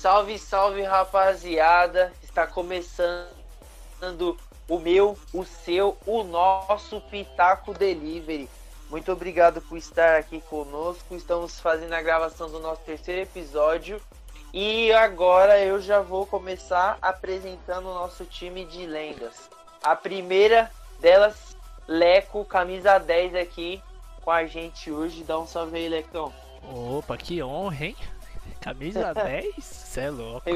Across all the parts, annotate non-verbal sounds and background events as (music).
Salve, salve rapaziada! Está começando o meu, o seu, o nosso Pitaco Delivery. Muito obrigado por estar aqui conosco. Estamos fazendo a gravação do nosso terceiro episódio. E agora eu já vou começar apresentando o nosso time de lendas. A primeira delas, Leco, camisa 10 aqui com a gente hoje. Dá um salve aí, Lecão. Opa, que honra, hein? Camisa (laughs) 10? Cê é louco.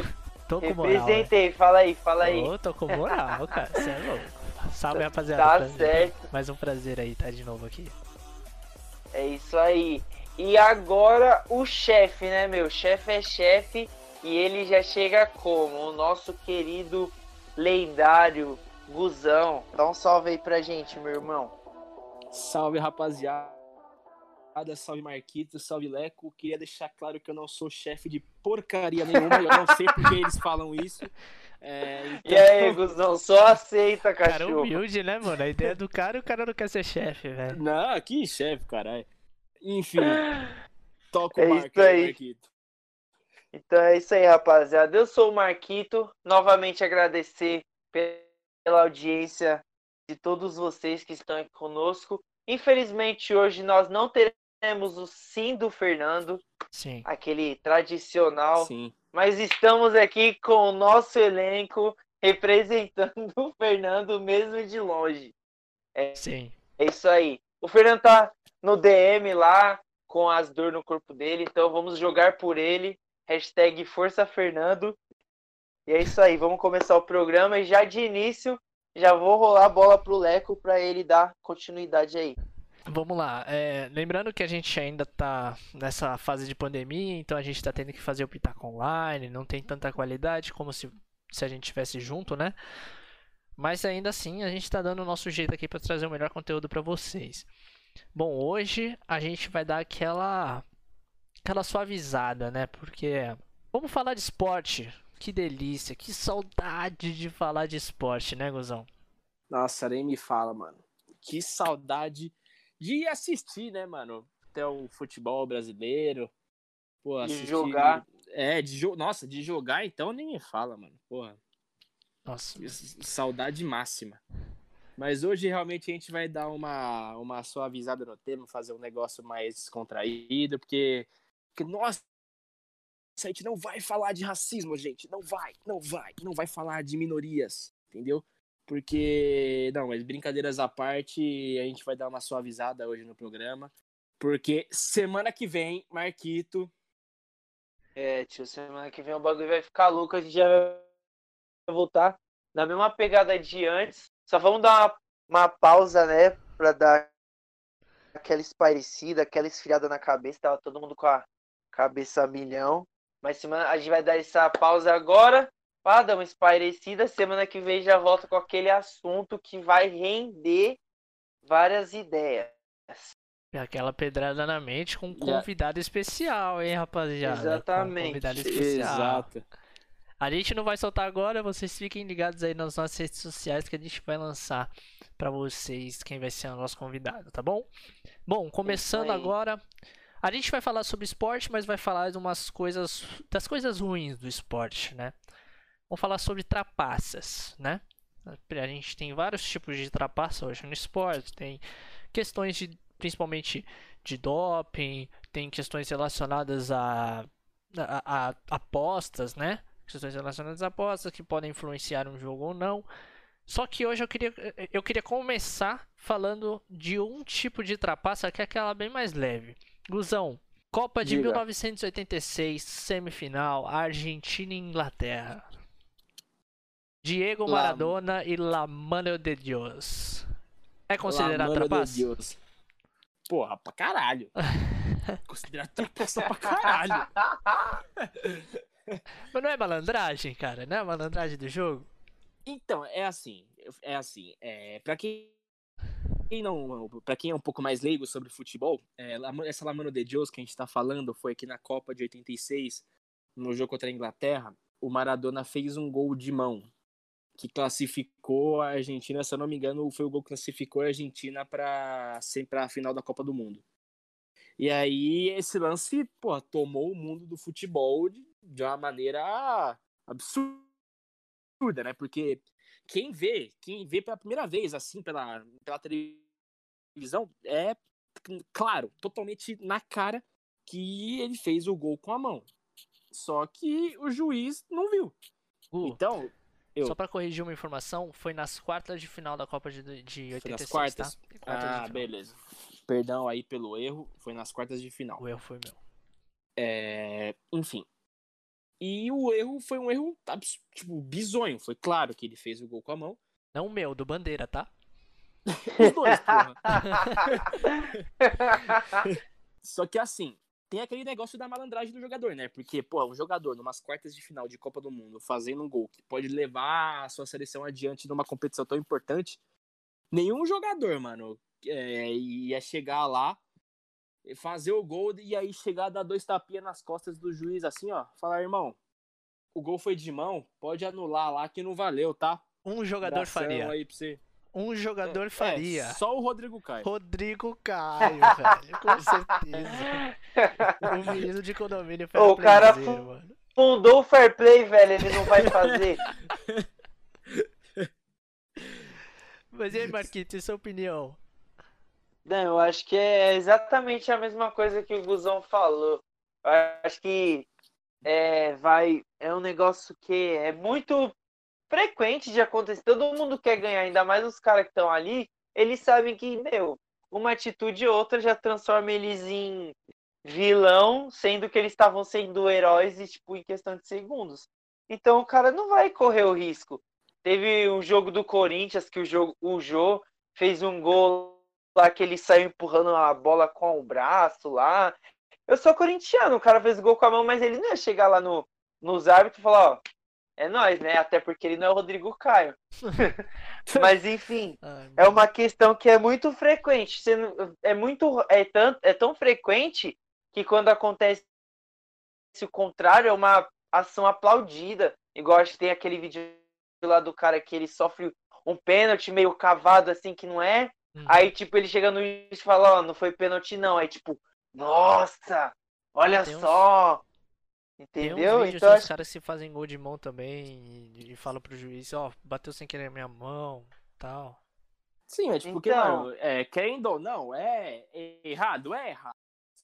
Tô com moral. Representei, fala aí, fala aí. Ô, tô com moral, cara. Cê é louco. Salve, Tá rapaziada. certo. Mais um prazer aí estar de novo aqui. É isso aí. E agora o chefe, né, meu? Chefe é chefe e ele já chega como? O nosso querido lendário Guzão. Dá um salve aí pra gente, meu irmão. Salve, rapaziada. Salve, Marquito. Salve, Leco. Queria deixar claro que eu não sou chefe de porcaria nenhuma. eu não sei porque eles falam isso. É, então... (laughs) E aí, Guzão? Só aceita, Cara cachorro. humilde, né, mano? A ideia do cara e o cara não quer ser chefe, velho. Não, que chefe, caralho. Enfim, (laughs) toca o É Marco isso aí. Marquito. Então é isso aí, rapaziada. Eu sou o Marquito. Novamente agradecer pela audiência de todos vocês que estão aqui conosco. Infelizmente, hoje nós não teremos o sim do Fernando, Sim. aquele tradicional, Sim. mas estamos aqui com o nosso elenco representando (laughs) o Fernando mesmo de longe. Sim. É isso aí. O Fernando tá no DM lá com as dor no corpo dele, então vamos jogar por ele. Hashtag Força Fernando. E é isso aí, vamos começar o programa e já de início já vou rolar a bola pro Leco para ele dar continuidade aí. Vamos lá. é, lembrando que a gente ainda tá nessa fase de pandemia, então a gente tá tendo que fazer o Pitaco online, não tem tanta qualidade como se, se a gente tivesse junto, né? Mas ainda assim, a gente tá dando o nosso jeito aqui para trazer o melhor conteúdo para vocês. Bom, hoje a gente vai dar aquela aquela suavizada, né? Porque vamos falar de esporte. Que delícia, que saudade de falar de esporte, né, Gozão? Nossa, nem me fala, mano. Que saudade de assistir, né, mano? Até o futebol brasileiro. Pô, De assistir... jogar. É, de jo... Nossa, de jogar então nem me fala, mano. Porra. Nossa, Saudade máxima. Mas hoje realmente a gente vai dar uma, uma suavizada no tema, fazer um negócio mais descontraído, porque, porque nossa, a gente não vai falar de racismo, gente. Não vai, não vai, não vai falar de minorias, entendeu? Porque, não, mas brincadeiras à parte, a gente vai dar uma suavizada hoje no programa. Porque semana que vem, Marquito, É, tio, semana que vem o bagulho vai ficar louco, a gente já vai voltar na mesma pegada de antes. Só vamos dar uma, uma pausa, né, pra dar aquela espairecida, aquela esfriada na cabeça, tava todo mundo com a cabeça a milhão. Mas semana, a gente vai dar essa pausa agora, para dar uma espairecida. Semana que vem já volta com aquele assunto que vai render várias ideias. É aquela pedrada na mente com um convidado especial, hein, rapaziada? Um Exatamente. convidado especial. exato. A gente não vai soltar agora, vocês fiquem ligados aí nas nossas redes sociais que a gente vai lançar pra vocês quem vai ser o nosso convidado, tá bom? Bom, começando agora, a gente vai falar sobre esporte, mas vai falar de umas coisas, das coisas ruins do esporte, né? Vamos falar sobre trapaças, né? A gente tem vários tipos de trapaça hoje no esporte, tem questões de principalmente de doping, tem questões relacionadas a, a, a apostas, né? Questões relacionadas a apostas que podem influenciar um jogo ou não. Só que hoje eu queria, eu queria começar falando de um tipo de trapaça que é aquela bem mais leve. Guzão, Copa de Diga. 1986, semifinal, Argentina e Inglaterra. Diego La- Maradona e La Mano de Dios. É considerado La mano de trapaça? Deus. Porra, pra caralho. (laughs) Considerado trapaça pra caralho. (laughs) Mas não é malandragem, cara? Não é malandragem do jogo? Então, é assim, é assim, é, para quem quem não, para quem é um pouco mais leigo sobre futebol, é, La- essa Lamano de Deus que a gente tá falando foi que na Copa de 86, no jogo contra a Inglaterra, o Maradona fez um gol de mão que classificou a Argentina, se eu não me engano, foi o gol que classificou a Argentina para sempre a final da Copa do Mundo. E aí esse lance, pô, tomou o mundo do futebol de, de uma maneira absurda, né? Porque quem vê, quem vê pela primeira vez, assim, pela, pela televisão, é claro, totalmente na cara que ele fez o gol com a mão. Só que o juiz não viu. Uh, Então, eu. Só pra corrigir uma informação, foi nas quartas de final da Copa de, de 86, Foi nas quartas? tá? Quartas Ah, beleza. Perdão aí pelo erro, foi nas quartas de final. O erro foi meu. É, enfim. E o erro foi um erro, tipo, bizonho. Foi claro que ele fez o gol com a mão. Não o meu, do Bandeira, tá? (laughs) Os dois, porra. (laughs) Só que assim, tem aquele negócio da malandragem do jogador, né? Porque, pô, um jogador numas quartas de final de Copa do Mundo fazendo um gol que pode levar a sua seleção adiante numa competição tão importante, nenhum jogador, mano, é, ia chegar lá, fazer o gol e aí chegar a dar dois tapinhas nas costas do juiz, assim, ó, falar, irmão, o gol foi de mão, pode anular lá que não valeu, tá? Um jogador faria. Aí pra você. Um jogador É, faria. só o Rodrigo Caio. Rodrigo Caio, (laughs) velho. Com certeza. O menino de condomínio Ô, o cara fu- mano. Fundou o fair play, velho, ele não vai fazer. (laughs) Mas e aí, Marquito, e sua opinião? Não, eu acho que é exatamente a mesma coisa que o Guzão falou. Eu acho que é, vai, é um negócio que é muito frequente de acontecer. Todo mundo quer ganhar, ainda mais os caras que estão ali. Eles sabem que, meu, uma atitude ou outra já transforma eles em vilão, sendo que eles estavam sendo heróis e, tipo, em questão de segundos. Então o cara não vai correr o risco. Teve o jogo do Corinthians que o jogo, o Jô fez um gol lá que ele saiu empurrando a bola com o braço lá. Eu sou corintiano, o cara fez gol com a mão, mas ele não ia chegar lá no, nos árbitros e falar, ó, é nós, né? Até porque ele não é o Rodrigo Caio. (laughs) mas enfim, (laughs) Ai, é uma questão que é muito frequente. Você não- é muito é tão, é tão frequente que quando acontece o contrário é uma ação aplaudida. Igual acho que tem aquele vídeo lá do cara que ele sofre um pênalti meio cavado assim que não é. Uhum. Aí tipo ele chega no juiz e fala, ó, não foi pênalti não. Aí tipo, nossa, olha uns- só. Tem uns Entendeu? vídeos Então dos acho caras que fazem gol de mão também e, e falam pro juiz, ó, bateu sem querer a minha mão, tal. Sim, é tipo, porque, Então- mano, é, querendo ou não, é errado, é errado.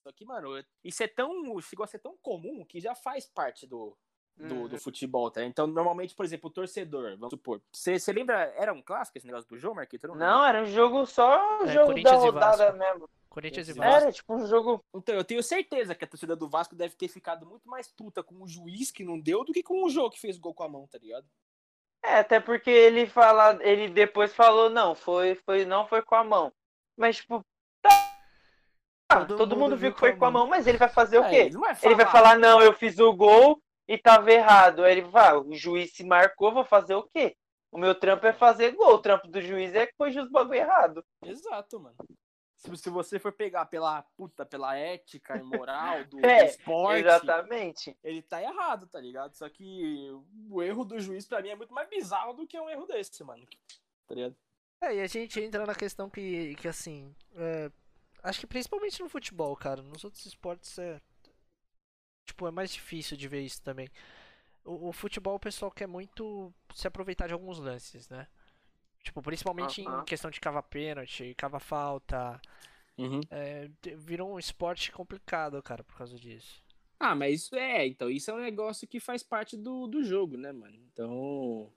Só que, mano, isso é tão. Chegou a ser tão comum que já faz parte do, do, Uhum. do futebol, tá? Então, normalmente, por exemplo, o torcedor, vamos supor. Você lembra, era um clássico esse negócio do jogo, Marquito? Eu Não, era um jogo só, um É, jogo da rodada mesmo. Corinthians e Vasco. Era tipo um jogo. Então, eu tenho certeza que a torcida do Vasco deve ter ficado muito mais puta com o juiz que não deu do que com o jogo que fez gol com a mão, tá ligado? É, até porque ele fala, ele depois falou, não, foi, foi, não foi com a mão. Mas, tipo, tá, Todo todo, mundo mundo viu que foi com a mão, mas ele vai fazer o É, quê? ele vai Ele vai falar, não, eu fiz o gol e tava errado. Aí ele vai, o juiz se marcou, vou fazer o quê? O meu trampo é fazer gol, o trampo do juiz é corrigir os bagulho errado. Exato, mano. Se, se você for pegar pela puta, pela ética e moral do, (laughs) É, do esporte, Exatamente. ele tá errado, tá ligado? Só que o erro do juiz pra mim é muito mais bizarro do que um erro desse, mano. Tá ligado? É, e a gente entra na questão que, que assim, é, acho que principalmente no futebol, cara, nos outros esportes é, tipo, é mais difícil de ver isso também. O, o futebol o pessoal quer muito se aproveitar de alguns lances, né? Tipo, principalmente em Aham. questão de cava pênalti, cava falta, Uhum. é, virou um esporte complicado, cara, por causa disso. Ah, mas isso é, então, isso é um negócio que faz parte do, do jogo, né, mano? Então.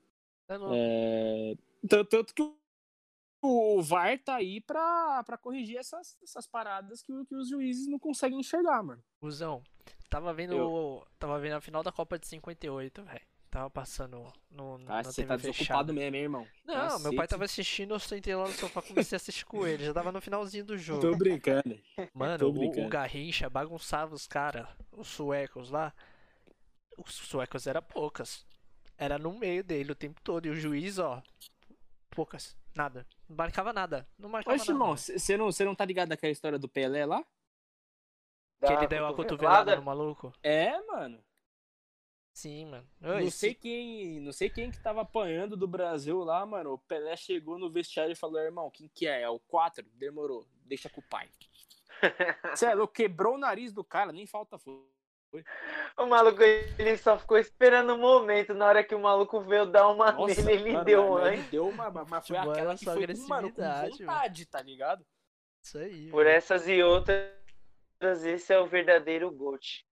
É. É... Tanto, tanto que o- VAR tá aí pra, pra corrigir essas, essas paradas que, que os juízes não conseguem enxergar, mano. Cusão, tava vendo, Eu. o- tava vendo a final da Copa de 58, velho. Tava passando no, Tá? na Você TV tá fechada. desocupado mesmo, hein, irmão? Não, meu pai Cacete. tava assistindo, eu sentei lá no sofá e comecei a assistir com ele. Já tava no finalzinho do jogo. Tô brincando. Mano, tô o, o brincando. Garrincha bagunçava os caras, os suecos lá. Os suecos era poucas. Era no meio dele o tempo todo. E o juiz, ó, poucas. Nada. Não marcava nada. Não marcava Oxe, nada. irmão, você não, cê não tá ligado naquela história do Pelé lá? Que ele deu a cotovelada no maluco. É, mano. Sim, mano. Não Oi, sei quem, não sei quem que tava apanhando do Brasil lá, mano. O Pelé chegou no vestiário e falou: "Irmão, quem que é? É o 4? Demorou. Deixa com o pai." (laughs) É louco, quebrou o nariz do cara, nem falta foi. O maluco, ele só ficou esperando o momento. Na hora que o maluco veio dar uma Nossa, nele, ele mano, deu uma. ele deu uma, mas foi é aquela que foi com, mano, com agressividade, vontade, tá ligado? Isso aí. Por mano. essas e outras, esse é o verdadeiro GOAT.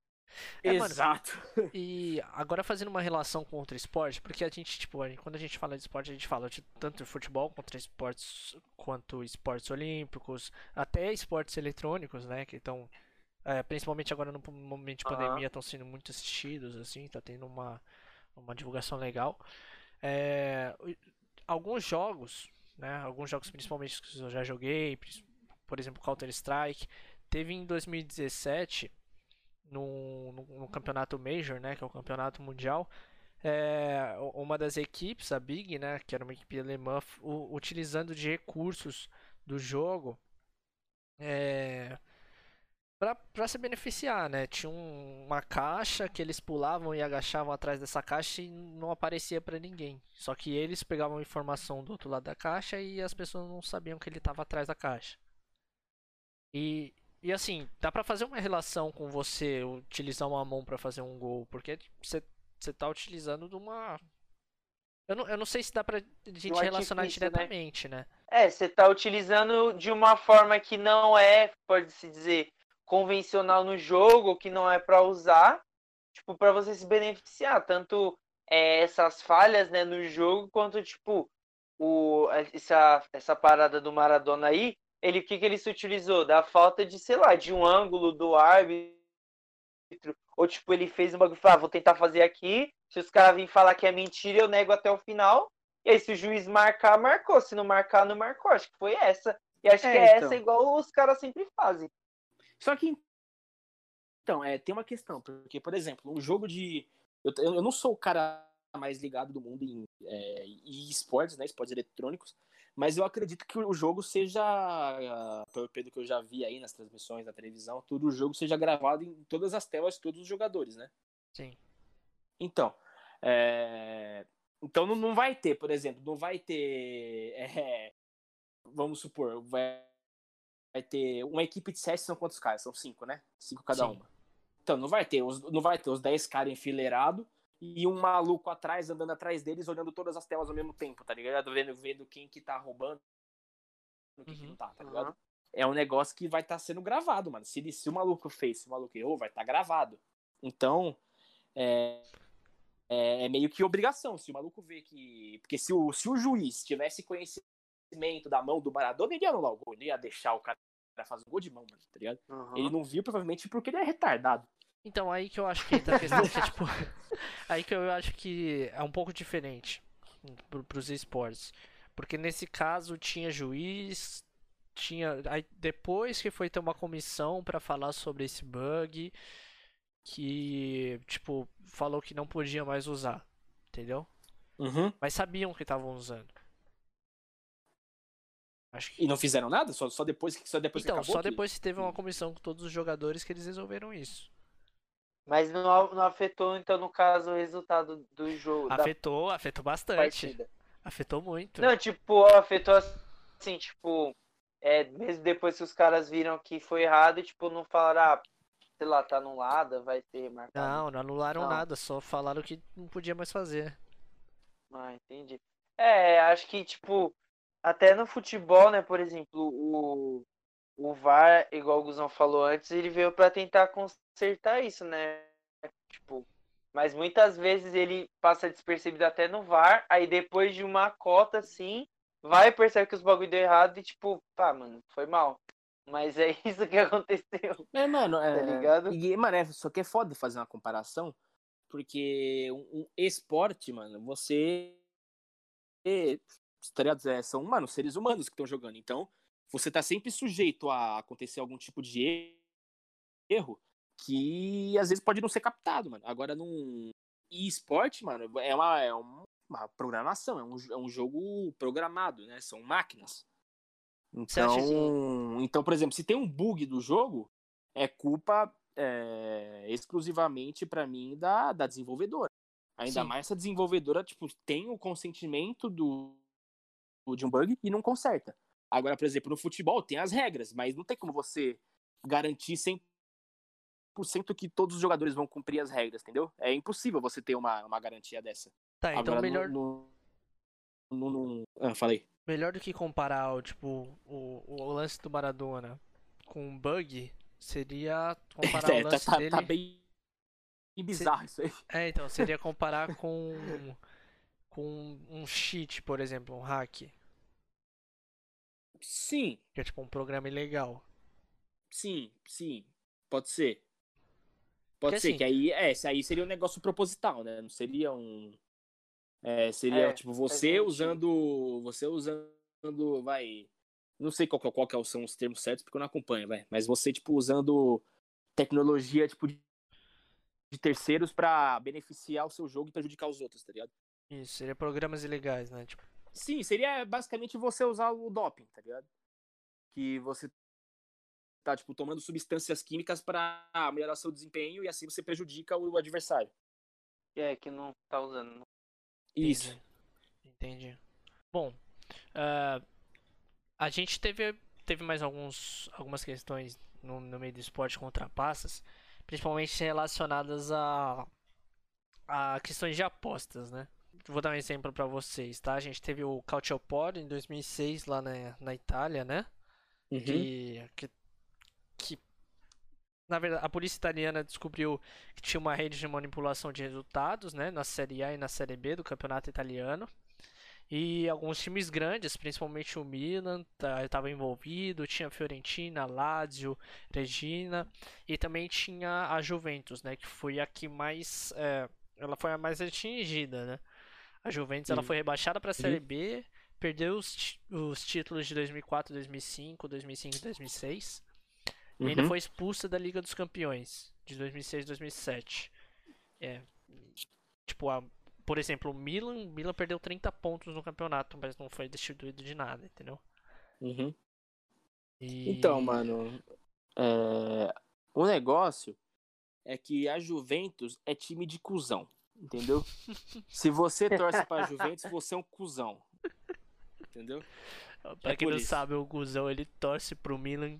É, mano, Exato. (laughs) E agora fazendo uma relação com outro esporte, porque a gente, tipo, a gente- quando a gente fala de esporte, a gente fala de tanto de futebol quanto esportes, quanto esportes olímpicos, até esportes eletrônicos, né, que estão, principalmente agora no momento de pandemia, estão sendo muito assistidos, assim, tá tendo uma, uma divulgação legal. É, alguns jogos, né, alguns jogos principalmente que eu já joguei, por exemplo, Counter-Strike, teve em 2017 no, campeonato Major, né, que é o campeonato mundial, é, uma das equipes, a Big, né, que era uma equipe alemã, utilizando de recursos do jogo é, para se beneficiar, né? Tinha um- uma caixa que eles pulavam e agachavam atrás dessa caixa e não aparecia para ninguém. Só que eles pegavam informação do outro lado da caixa e as pessoas não sabiam que ele estava atrás da caixa. E, e assim, dá pra fazer uma relação com você utilizar uma mão pra fazer um gol, porque você, você tá utilizando de uma. Eu não, eu não sei se dá pra gente um relacionar né? diretamente, né? É, você tá utilizando de uma forma que não é, pode-se dizer, convencional no jogo, que não é pra usar, tipo, pra você se beneficiar, tanto é, essas falhas, né, no jogo, quanto, tipo, o, essa, essa parada do Maradona aí, ele, o que que ele se utilizou? Da falta de, sei lá, de um ângulo do árbitro, ou, tipo, ele fez um bagulho, e falou, ah, vou tentar fazer aqui, se os caras virem falar que é mentira, eu nego até o final, e aí, se o juiz marcar, marcou. Se não marcar, não marcou. Acho que foi essa. E acho É, que é então. essa igual os caras sempre fazem. Só que. Então, é, tem uma questão, porque, por exemplo, um jogo de. Eu, eu não sou o cara mais ligado do mundo em, é, em esportes, né? Esportes eletrônicos, mas eu acredito que o jogo seja, ah, pelo que eu já vi aí nas transmissões da televisão, tudo o jogo seja gravado em todas as telas de todos os jogadores, né? Sim. Então, é, então não, não vai ter, por exemplo, não vai ter, (laughs) é, vamos supor, vai, vai ter uma equipe de sete são quantos caras? São cinco, né? Cinco cada Sim. uma. Então não vai ter, os, não vai ter os dez caras enfileirados e um maluco atrás andando atrás deles olhando todas as telas ao mesmo tempo, tá ligado? Vendo, vendo quem que tá roubando, quem que Uhum. não tá, tá ligado? É um negócio que vai estar sendo gravado, mano. Se, se o maluco fez, se o maluco errou, vai estar gravado. Então, é, é, é meio que obrigação. Se o maluco vê que. Porque se o, se o juiz tivesse conhecimento da mão do Maradona, ele ia anular o gol. Ele ia deixar o cara fazer o gol de mão, mano, tá ligado? Ele não viu, provavelmente, porque ele é retardado. Então, aí que eu acho que entra a questão que, tipo, (laughs) aí que eu acho que é um pouco diferente pro, pros esportes. Porque nesse caso tinha juiz, tinha. Aí depois que foi ter uma comissão pra falar sobre esse bug, que, tipo, falou que não podia mais usar, entendeu? Uhum. Mas sabiam que estavam usando. Acho que. E não fizeram nada? Só, só depois que só depois Então, que acabou? só depois que teve uma comissão com todos os jogadores que eles resolveram isso. Mas não, não afetou, então, no caso, o resultado do jogo. da Afetou, afetou bastante. partida. Afetou muito. Não, tipo, afetou assim, tipo, é, mesmo depois que os caras viram que foi errado, e, tipo, não falaram, ah, sei lá, tá anulada, vai ser marcado. Não, não anularam Não. nada, só falaram que não podia mais fazer. Ah, entendi. É, acho que, tipo, até no futebol, né, por exemplo, o, o VAR, igual o Guzão falou antes, ele veio pra tentar consertar isso, né? Tipo, mas muitas vezes ele passa despercebido até no VAR, aí depois de uma cota, assim, vai percebe que os bagulho deu errado e, tipo, pá, mano, foi mal. Mas é (laughs) isso que aconteceu. É, mano, é, Tá ligado? E, mano, é, só que é foda fazer uma comparação, porque um, um esporte, mano, você. é, Tá ligado? É, são, mano, seres humanos que estão jogando. Então, você tá sempre sujeito a acontecer algum tipo de erro que às vezes pode não ser captado, mano. Agora, num esporte, mano, é uma, é uma programação, é um, é um jogo programado, né? São máquinas. Então, então, por exemplo, se tem um bug do jogo, é culpa é, exclusivamente pra mim da, da desenvolvedora. Ainda Sim. mais essa desenvolvedora, tipo, tem o consentimento do de um bug e não conserta. Agora, por exemplo, no futebol tem as regras, mas não tem como você garantir 100% que todos os jogadores vão cumprir as regras, entendeu? É impossível você ter uma, uma garantia dessa. Tá, então Agora, melhor, no, no, no- Ah, falei. melhor do que comparar o, tipo, o, o lance do Maradona com um bug, seria comparar (laughs) É, o tá, lance tá- dele... tá bem bizarro isso aí. É, então, seria comparar (laughs) com, com um cheat, por exemplo, um hack, Sim, que é tipo um programa ilegal. sim, sim. Pode ser. Porque, Pode ser, assim- que aí, é, aí seria um negócio proposital, né? Não seria um. É, seria, É, tipo, você usando. Você usando. Vai. Não sei qual, é- qual que são os termos certos, porque eu não acompanho, vai. Mas você, tipo, usando tecnologia, tipo, de de terceiros pra beneficiar o seu jogo e prejudicar os outros, tá ligado? Isso, seria programas ilegais, né? Tipo, Sim, seria basicamente você usar o doping, tá ligado? Que você tá, tipo, tomando substâncias químicas pra melhorar seu desempenho e assim você prejudica o adversário. É, que não tá usando. Isso. Entendi. Entendi. Bom, ah, a gente teve, teve mais alguns, algumas questões no, no meio do esporte com trapaças, principalmente relacionadas a, a questões de apostas, né? Vou dar um exemplo para vocês, tá? A gente teve o Calciopoli em 2006 lá na, na Itália, né? Uhum. que, que, que, na verdade a polícia italiana descobriu que tinha uma rede de manipulação de resultados, né, na Série A e na Série B do campeonato italiano. E alguns times grandes, principalmente o Milan, estava envolvido, tinha a Fiorentina, Lazio, Regina e também tinha a Juventus, né, que foi a que mais, é, ela foi a mais atingida, né? A Juventus ela Uhum. foi rebaixada para a Série B, perdeu os, os títulos de 2004, 2005, 2005 e 2006. E ainda Uhum. foi expulsa da Liga dos Campeões de 2006 e 2007. É. Tipo, a- por exemplo, o Milan, o Milan perdeu 30 pontos no campeonato, mas não foi destituído de nada, entendeu? Uhum. E- Então, mano, é, o negócio é que a Juventus é time de cuzão, entendeu? Se você torce pra Juventus, você é um cuzão. Entendeu? Pra é quem não isso. sabe, o Guzão ele torce pro Milan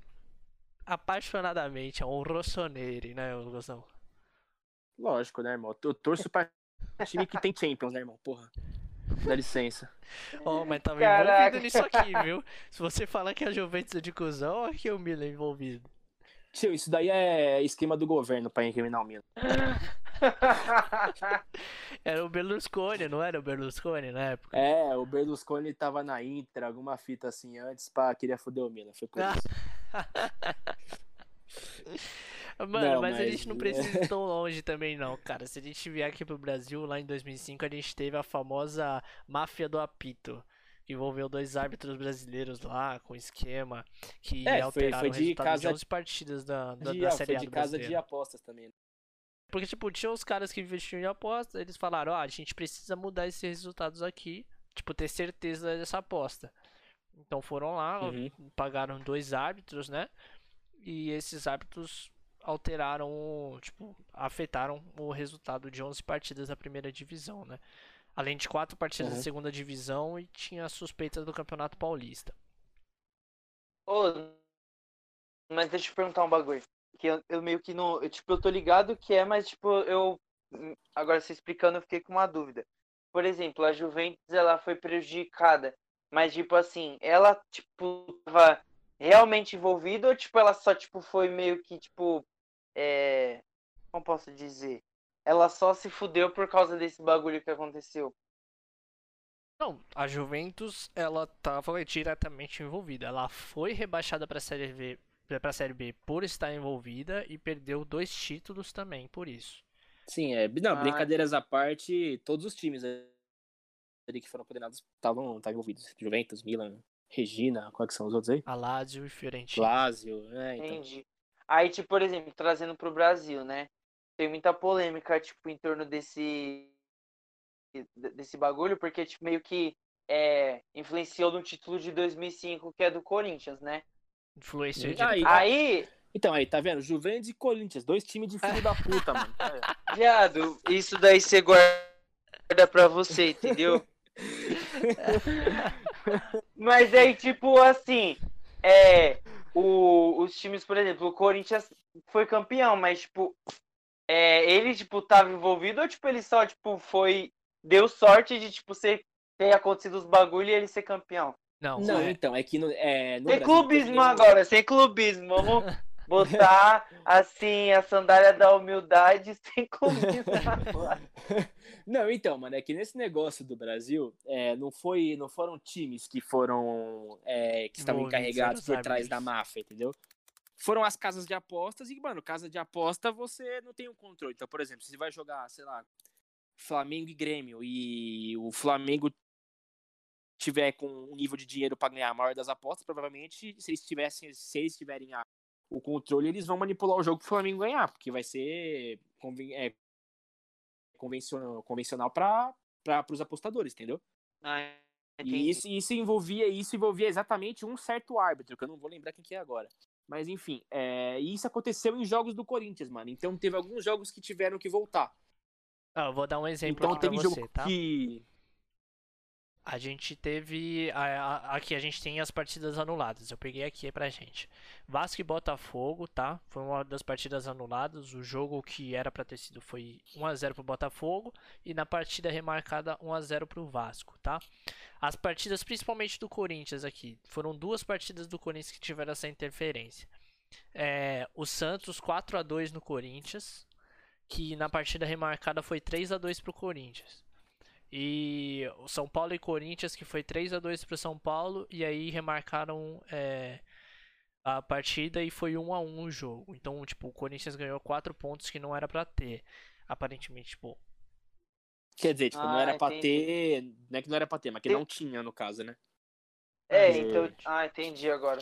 apaixonadamente, é um rossoneri, né, o Guzão? Lógico, né, irmão? Eu torço pra time que tem Champions, né, irmão? Porra. Dá licença. Oh, mas tava Caraca. envolvido nisso aqui, viu? Se você falar que a Juventus é de cuzão, aqui é o Milan envolvido. Tio, isso daí é esquema do governo pra incriminar o Milan. (laughs) (laughs) Era o Berlusconi, não era o Berlusconi na época? É, o Berlusconi tava na Inter, alguma fita assim antes, pá, queria foder o Milan. Foi por isso. (laughs) Mano, Não, mas, a mas- gente não precisa ir tão (laughs) longe também não, cara. Se a gente vier aqui pro Brasil, lá em 2005, a gente teve a famosa máfia do apito. Que envolveu dois árbitros brasileiros lá, com esquema, que É, foi- alteraram foi o de resultado de casa 11 partidas da, da, De- da Série foi A de do casa de brasileiro. apostas também. né? Porque, tipo, tinha os caras que investiam em aposta, eles falaram, ó, a gente precisa mudar esses resultados aqui, tipo, ter certeza dessa aposta. Então foram lá, Uhum. pagaram dois árbitros, né? E esses árbitros alteraram, o- tipo, afetaram o resultado de 11 partidas da primeira divisão, né? Além de quatro partidas da Uhum. segunda divisão e tinha suspeitas do Campeonato Paulista. Ô, mas deixa eu perguntar um bagulho. Que eu, eu meio que não. Eu, tipo, eu tô ligado que é, mas tipo, eu. Agora você explicando, eu fiquei com uma dúvida. Por exemplo, a Juventus ela foi prejudicada. Mas, tipo assim, ela, tipo, tava realmente envolvida ou, tipo, ela só, tipo, foi meio que, tipo. É. Como posso dizer? Ela só se fudeu por causa desse bagulho que aconteceu. Não, a Juventus, ela estava diretamente envolvida. Ela foi rebaixada para a Série B, para a Série B por estar envolvida e perdeu dois títulos também por isso. Sim, é. Não, Ah, brincadeiras à parte, todos os times ali que foram condenados estavam estavam envolvidos. Juventus, Milan, Regina, quais que são os outros aí? A Lazio e Fiorentina. Lazio, é, então. Entendi. Aí, tipo, por exemplo, trazendo pro Brasil, né? Tem muita polêmica, tipo, em torno desse desse bagulho, porque, tipo, meio que é, influenciou no título de 2005, que é do Corinthians, né? Influenciou Aí- direto. Aí, Então, aí, tá vendo? Juventus e Corinthians, dois times de filho da puta, mano. É. (laughs) viado, isso daí você guarda pra você, entendeu? (laughs) Mas aí, tipo, assim, é, o, os times, por exemplo, o Corinthians foi campeão, mas, tipo, é, ele, tipo, tava envolvido ou, tipo, ele só, tipo, foi. Deu sorte de, tipo, ser, ter acontecido os bagulho e ele ser campeão? Não, Não, é- então, é que no, é, no Sem Brasil clubismo um- agora, sem clubismo. Vamos botar, assim, a sandália da humildade sem clubismo (laughs) agora. Não, então, mano, é que nesse negócio do Brasil, é, não, foi, não foram times que foram. é, que estavam encarregados por trás da árbitros. máfia, entendeu? Foram as casas de apostas e, mano, casa de aposta você não tem o controle. Então, por exemplo, se você vai jogar, sei lá, Flamengo e Grêmio e o Flamengo tiver com um nível de dinheiro para ganhar a maior das apostas, provavelmente, se eles tivessem, se eles tiverem a- o controle, eles vão manipular o jogo pro Flamengo ganhar, porque vai ser conven- é, convencional, convencional para os apostadores, entendeu? Ah, E isso, isso envolvia isso envolvia exatamente um certo árbitro, que eu não vou lembrar quem que é agora. Mas enfim, é, e isso aconteceu em jogos do Corinthians, mano. Então teve alguns jogos que tiveram que voltar. Ah, eu vou dar um exemplo Então aqui pra teve você, jogo tá? que. A gente teve. a- a- Aqui a gente tem as partidas anuladas. Eu peguei aqui pra gente. Vasco e Botafogo, tá? Foi uma das partidas anuladas. O jogo que era pra ter sido foi 1x0 pro Botafogo. E na partida remarcada 1x0 pro Vasco, tá? As partidas, principalmente do Corinthians aqui. Foram duas partidas do Corinthians que tiveram essa interferência. É, o Santos 4x2 no Corinthians. Que na partida remarcada foi 3x2 pro Corinthians. E o São Paulo e Corinthians, que foi 3 a 2 para São Paulo, e aí remarcaram é, a partida e foi 1 a 1 o jogo. Então, tipo, o Corinthians ganhou 4 pontos que não era pra ter. Aparentemente, tipo, Quer dizer, tipo, não Ah, era pra entendi. ter. Não é que não era pra ter, mas que Tem- não tinha, no caso, né? É, Mas- então. Ah, entendi agora.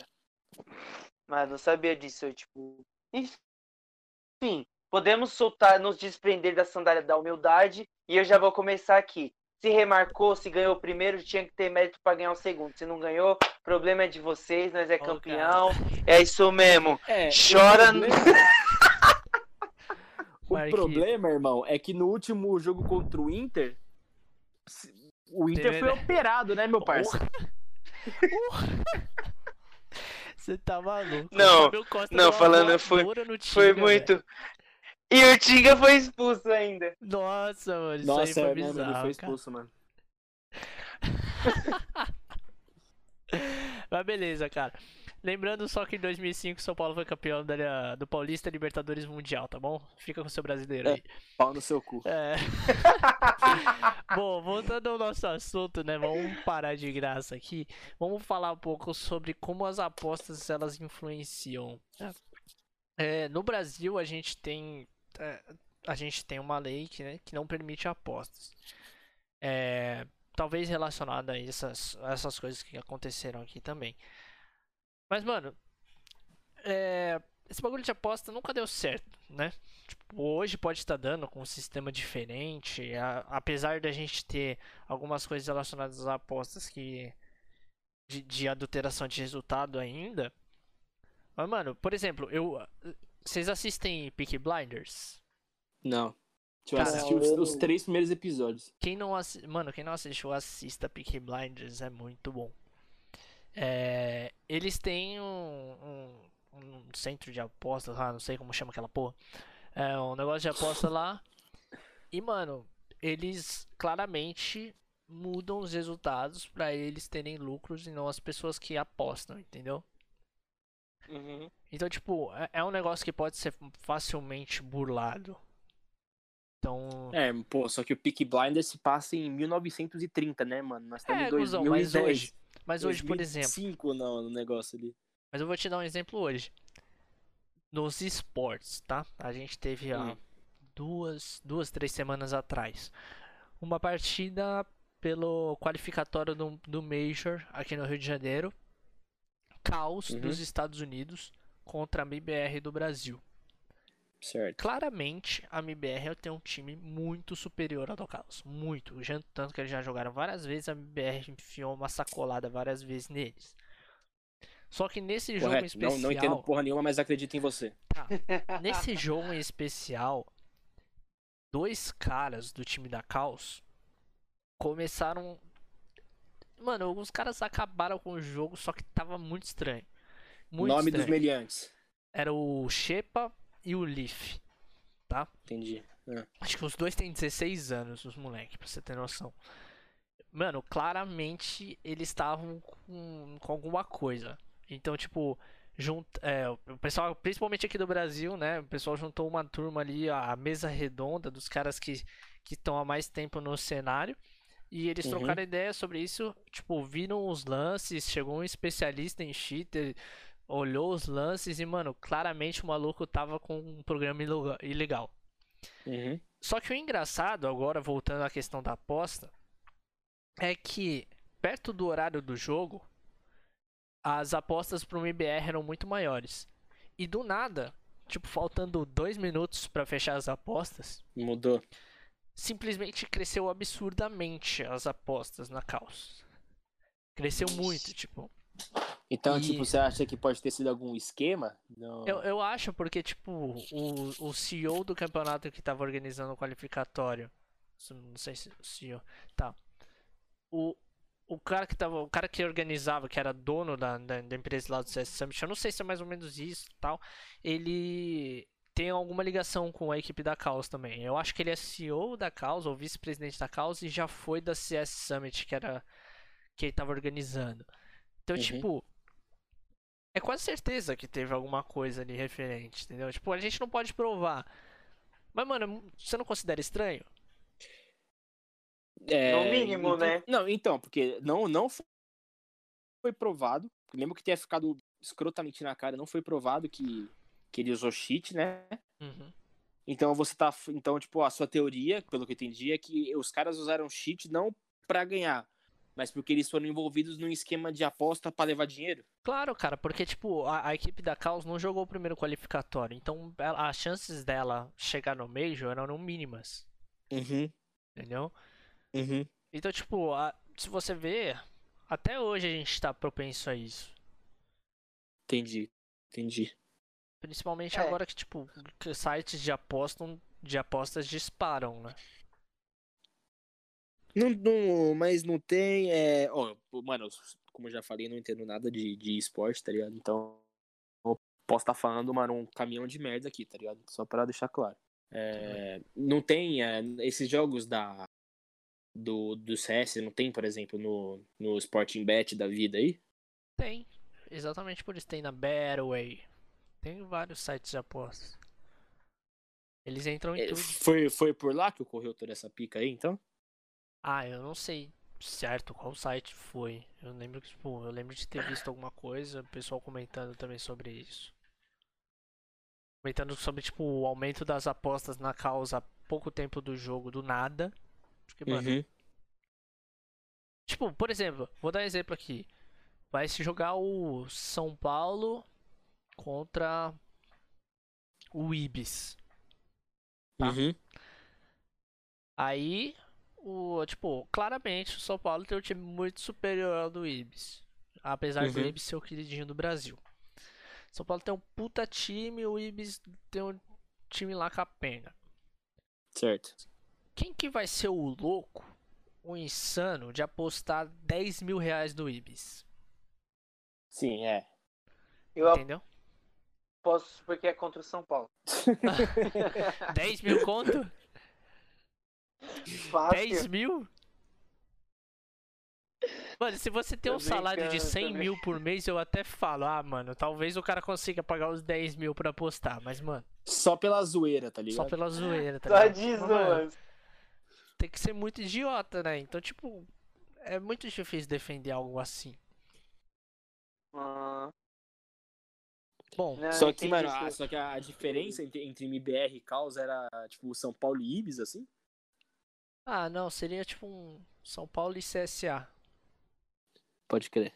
Mas não sabia disso, eu, tipo. Enfim, podemos soltar, nos desprender da sandália da humildade. E eu já vou começar aqui. Se remarcou, se ganhou o primeiro, tinha que ter mérito pra ganhar o segundo. Se não ganhou, problema é de vocês, nós é Ô, campeão. É isso mesmo. É, Chora O no- problema, (laughs) o Marquinhos. problema, irmão, é que no último jogo contra o Inter. O Inter foi operado, né, meu parça? (laughs) você tá maluco. Não, não, falando, foi- Foi muito. E o Tinga foi expulso ainda. Nossa, mano, isso Nossa, aí foi é, né, mano, bizarro, ele foi cara. expulso, mano. (laughs) Mas beleza, cara. Lembrando só que em 2005 São Paulo foi campeão da, do Paulista Libertadores Mundial, tá bom? Fica com o seu brasileiro É. aí. Pau no seu cu. É. (laughs) Bom, voltando ao nosso assunto, né? Vamos parar de graça aqui. Vamos falar um pouco sobre como as apostas elas influenciam. É, no Brasil a gente tem é, a gente tem uma lei que, né, que não permite apostas. É, talvez relacionada a essas, a essas coisas que aconteceram aqui também. Mas, mano, é, esse bagulho de aposta nunca deu certo, né? Tipo, hoje pode estar dando com um sistema diferente, a- apesar da gente ter algumas coisas relacionadas às apostas que de, de adulteração de resultado ainda. Mas, mano, por exemplo, eu vocês assistem Peaky Blinders? Não. Eu Cara, assistir os, os três primeiros episódios. Quem não assi... Mano, quem não assistiu, assista Peaky Blinders, é muito bom. É, Eles têm um, um, um centro de apostas lá, não sei como chama aquela porra. É um negócio de aposta lá. E, mano, eles claramente mudam os resultados pra eles terem lucros e não as pessoas que apostam, entendeu? Uhum. Então, tipo, é- é um negócio que pode ser facilmente burlado. Então, É, pô, só que o Peak Blinders se passa em 1930, né, mano? Nós estamos É, em cuzão, mas 2010. hoje- mas hoje, por exemplo, 2005 no, no negócio ali. Mas eu vou te dar um exemplo hoje. Nos esportes, tá? A gente teve há Hum. duas, duas, três semanas atrás uma partida pelo qualificatório do, do Major aqui no Rio de Janeiro. Caos Uhum. dos Estados Unidos contra a MBR do Brasil. Certo. Claramente, a MBR tem um time muito superior ao do Caos. Muito. Tanto que eles já jogaram várias vezes, a MBR enfiou uma sacolada várias vezes neles. Só que nesse jogo em Correto. especial. Não, não entendo porra nenhuma, mas acredito em você. Nesse jogo em especial, dois caras do time da Caos começaram. Mano, os caras acabaram com o jogo, só que tava muito estranho. Muito Nome dos estranho. meliantes. Era o Shepa e o Leaf. Tá? Entendi. Ah. Acho que os dois têm 16 anos, os moleques, pra você ter noção. Mano, claramente eles estavam com, com alguma coisa. Então, tipo, junt, é, o pessoal, principalmente aqui do Brasil, né? O pessoal juntou uma turma ali, a mesa redonda dos caras que que estão há mais tempo no cenário. E eles Uhum. trocaram ideia sobre isso, tipo, viram os lances, chegou um especialista em cheater, olhou os lances e, mano, claramente o maluco tava com um programa ilegal. Uhum. Só que o engraçado, agora voltando à questão da aposta, é que perto do horário do jogo, as apostas para o MBR eram muito maiores. E do nada, tipo, faltando dois minutos para fechar as apostas, Mudou. Simplesmente cresceu absurdamente as apostas na Caos. Cresceu muito, tipo. Então, E- tipo, você acha que pode ter sido algum esquema? Não. Eu, eu acho porque, tipo, o, o CEO do campeonato que tava organizando o qualificatório. Não sei se o CEO. Tá. O, o cara que tava. O cara que organizava, que era dono da, da, da empresa lá do CS Summit, eu não sei se é mais ou menos isso e tal. Ele tem alguma ligação com a equipe da Caos também. Eu acho que ele é CEO da Caos, ou vice-presidente da Caos, e já foi da CS Summit, que era. que ele tava organizando. Então, Uhum. tipo. É quase certeza que teve alguma coisa ali referente, entendeu? Tipo, a gente não pode provar. Mas, mano, você não considera estranho? É, No mínimo, então- né? Não, então, porque não, não fo- foi provado, mesmo que tenha ficado escrotamente na cara, não foi provado que, que ele usou cheat, né? Uhum. Então você tá. Então, tipo, a sua teoria, pelo que eu entendi, é que os caras usaram cheat não pra ganhar, mas porque eles foram envolvidos num esquema de aposta pra levar dinheiro. Claro, cara, porque, tipo, a, a equipe da Caos não jogou o primeiro qualificatório. Então, ela- as chances dela chegar no Major eram mínimas, Uhum, entendeu? uhum. Então, tipo, a- se você ver, até hoje a gente tá propenso a isso. Entendi, entendi. Principalmente É. agora que, tipo, que sites de, apostam, de apostas disparam, né? Não, não, mas não tem. É... ó, mano, como eu já falei, eu não entendo nada de, de esporte, tá ligado? Então, eu posso estar falando, mano, um caminhão de merda aqui, tá ligado? Só pra deixar claro. É, não tem é, esses jogos da do, do CS, não tem, por exemplo, no, no Sporting Bet da vida aí? Tem. Exatamente por isso. Tem na Betaway. Tem vários sites de apostas. Eles entram em É, tudo. foi, foi por lá que ocorreu toda essa pica aí, então? Ah, eu não sei certo qual site foi. Eu lembro que, tipo, eu lembro de ter visto alguma coisa, o pessoal comentando também sobre isso. Comentando sobre, tipo, o aumento das apostas na causa há pouco tempo do jogo, do nada. Porque, mano, Uhum. Tipo, por exemplo, vou dar um exemplo aqui. Vai se jogar o São Paulo contra o Ibis. Tá. Uhum. Aí, o, tipo, claramente o São Paulo tem um time muito superior ao do Ibis. Apesar do Uhum. Ibis ser o queridinho do Brasil. São Paulo tem um puta time, o Ibis tem um time lá capenga. Certo. Quem que vai ser o louco, o insano, de apostar 10 mil reais no Ibis? Sim, é. Eu Entendeu? Aposto porque é contra o São Paulo. (laughs) 10 mil conto? 10 Fácil. mil? Mano, se você tem um salário de brincando, 100 tô mil por mês, eu até falo, ah, mano, talvez o cara consiga pagar os 10 mil pra apostar, mas, mano, Só pela zoeira, tá só ligado? pela zoeira, tá Só ligado? de Mas, mano, tem que ser muito idiota, né? Então, tipo, é muito difícil defender algo assim. Ah, Bom, não, Só que, mano, a, só que a diferença entre, entre MBR e Caos era, tipo, São Paulo e Ibis, assim? ah, não, seria tipo um São Paulo e CSA. Pode crer.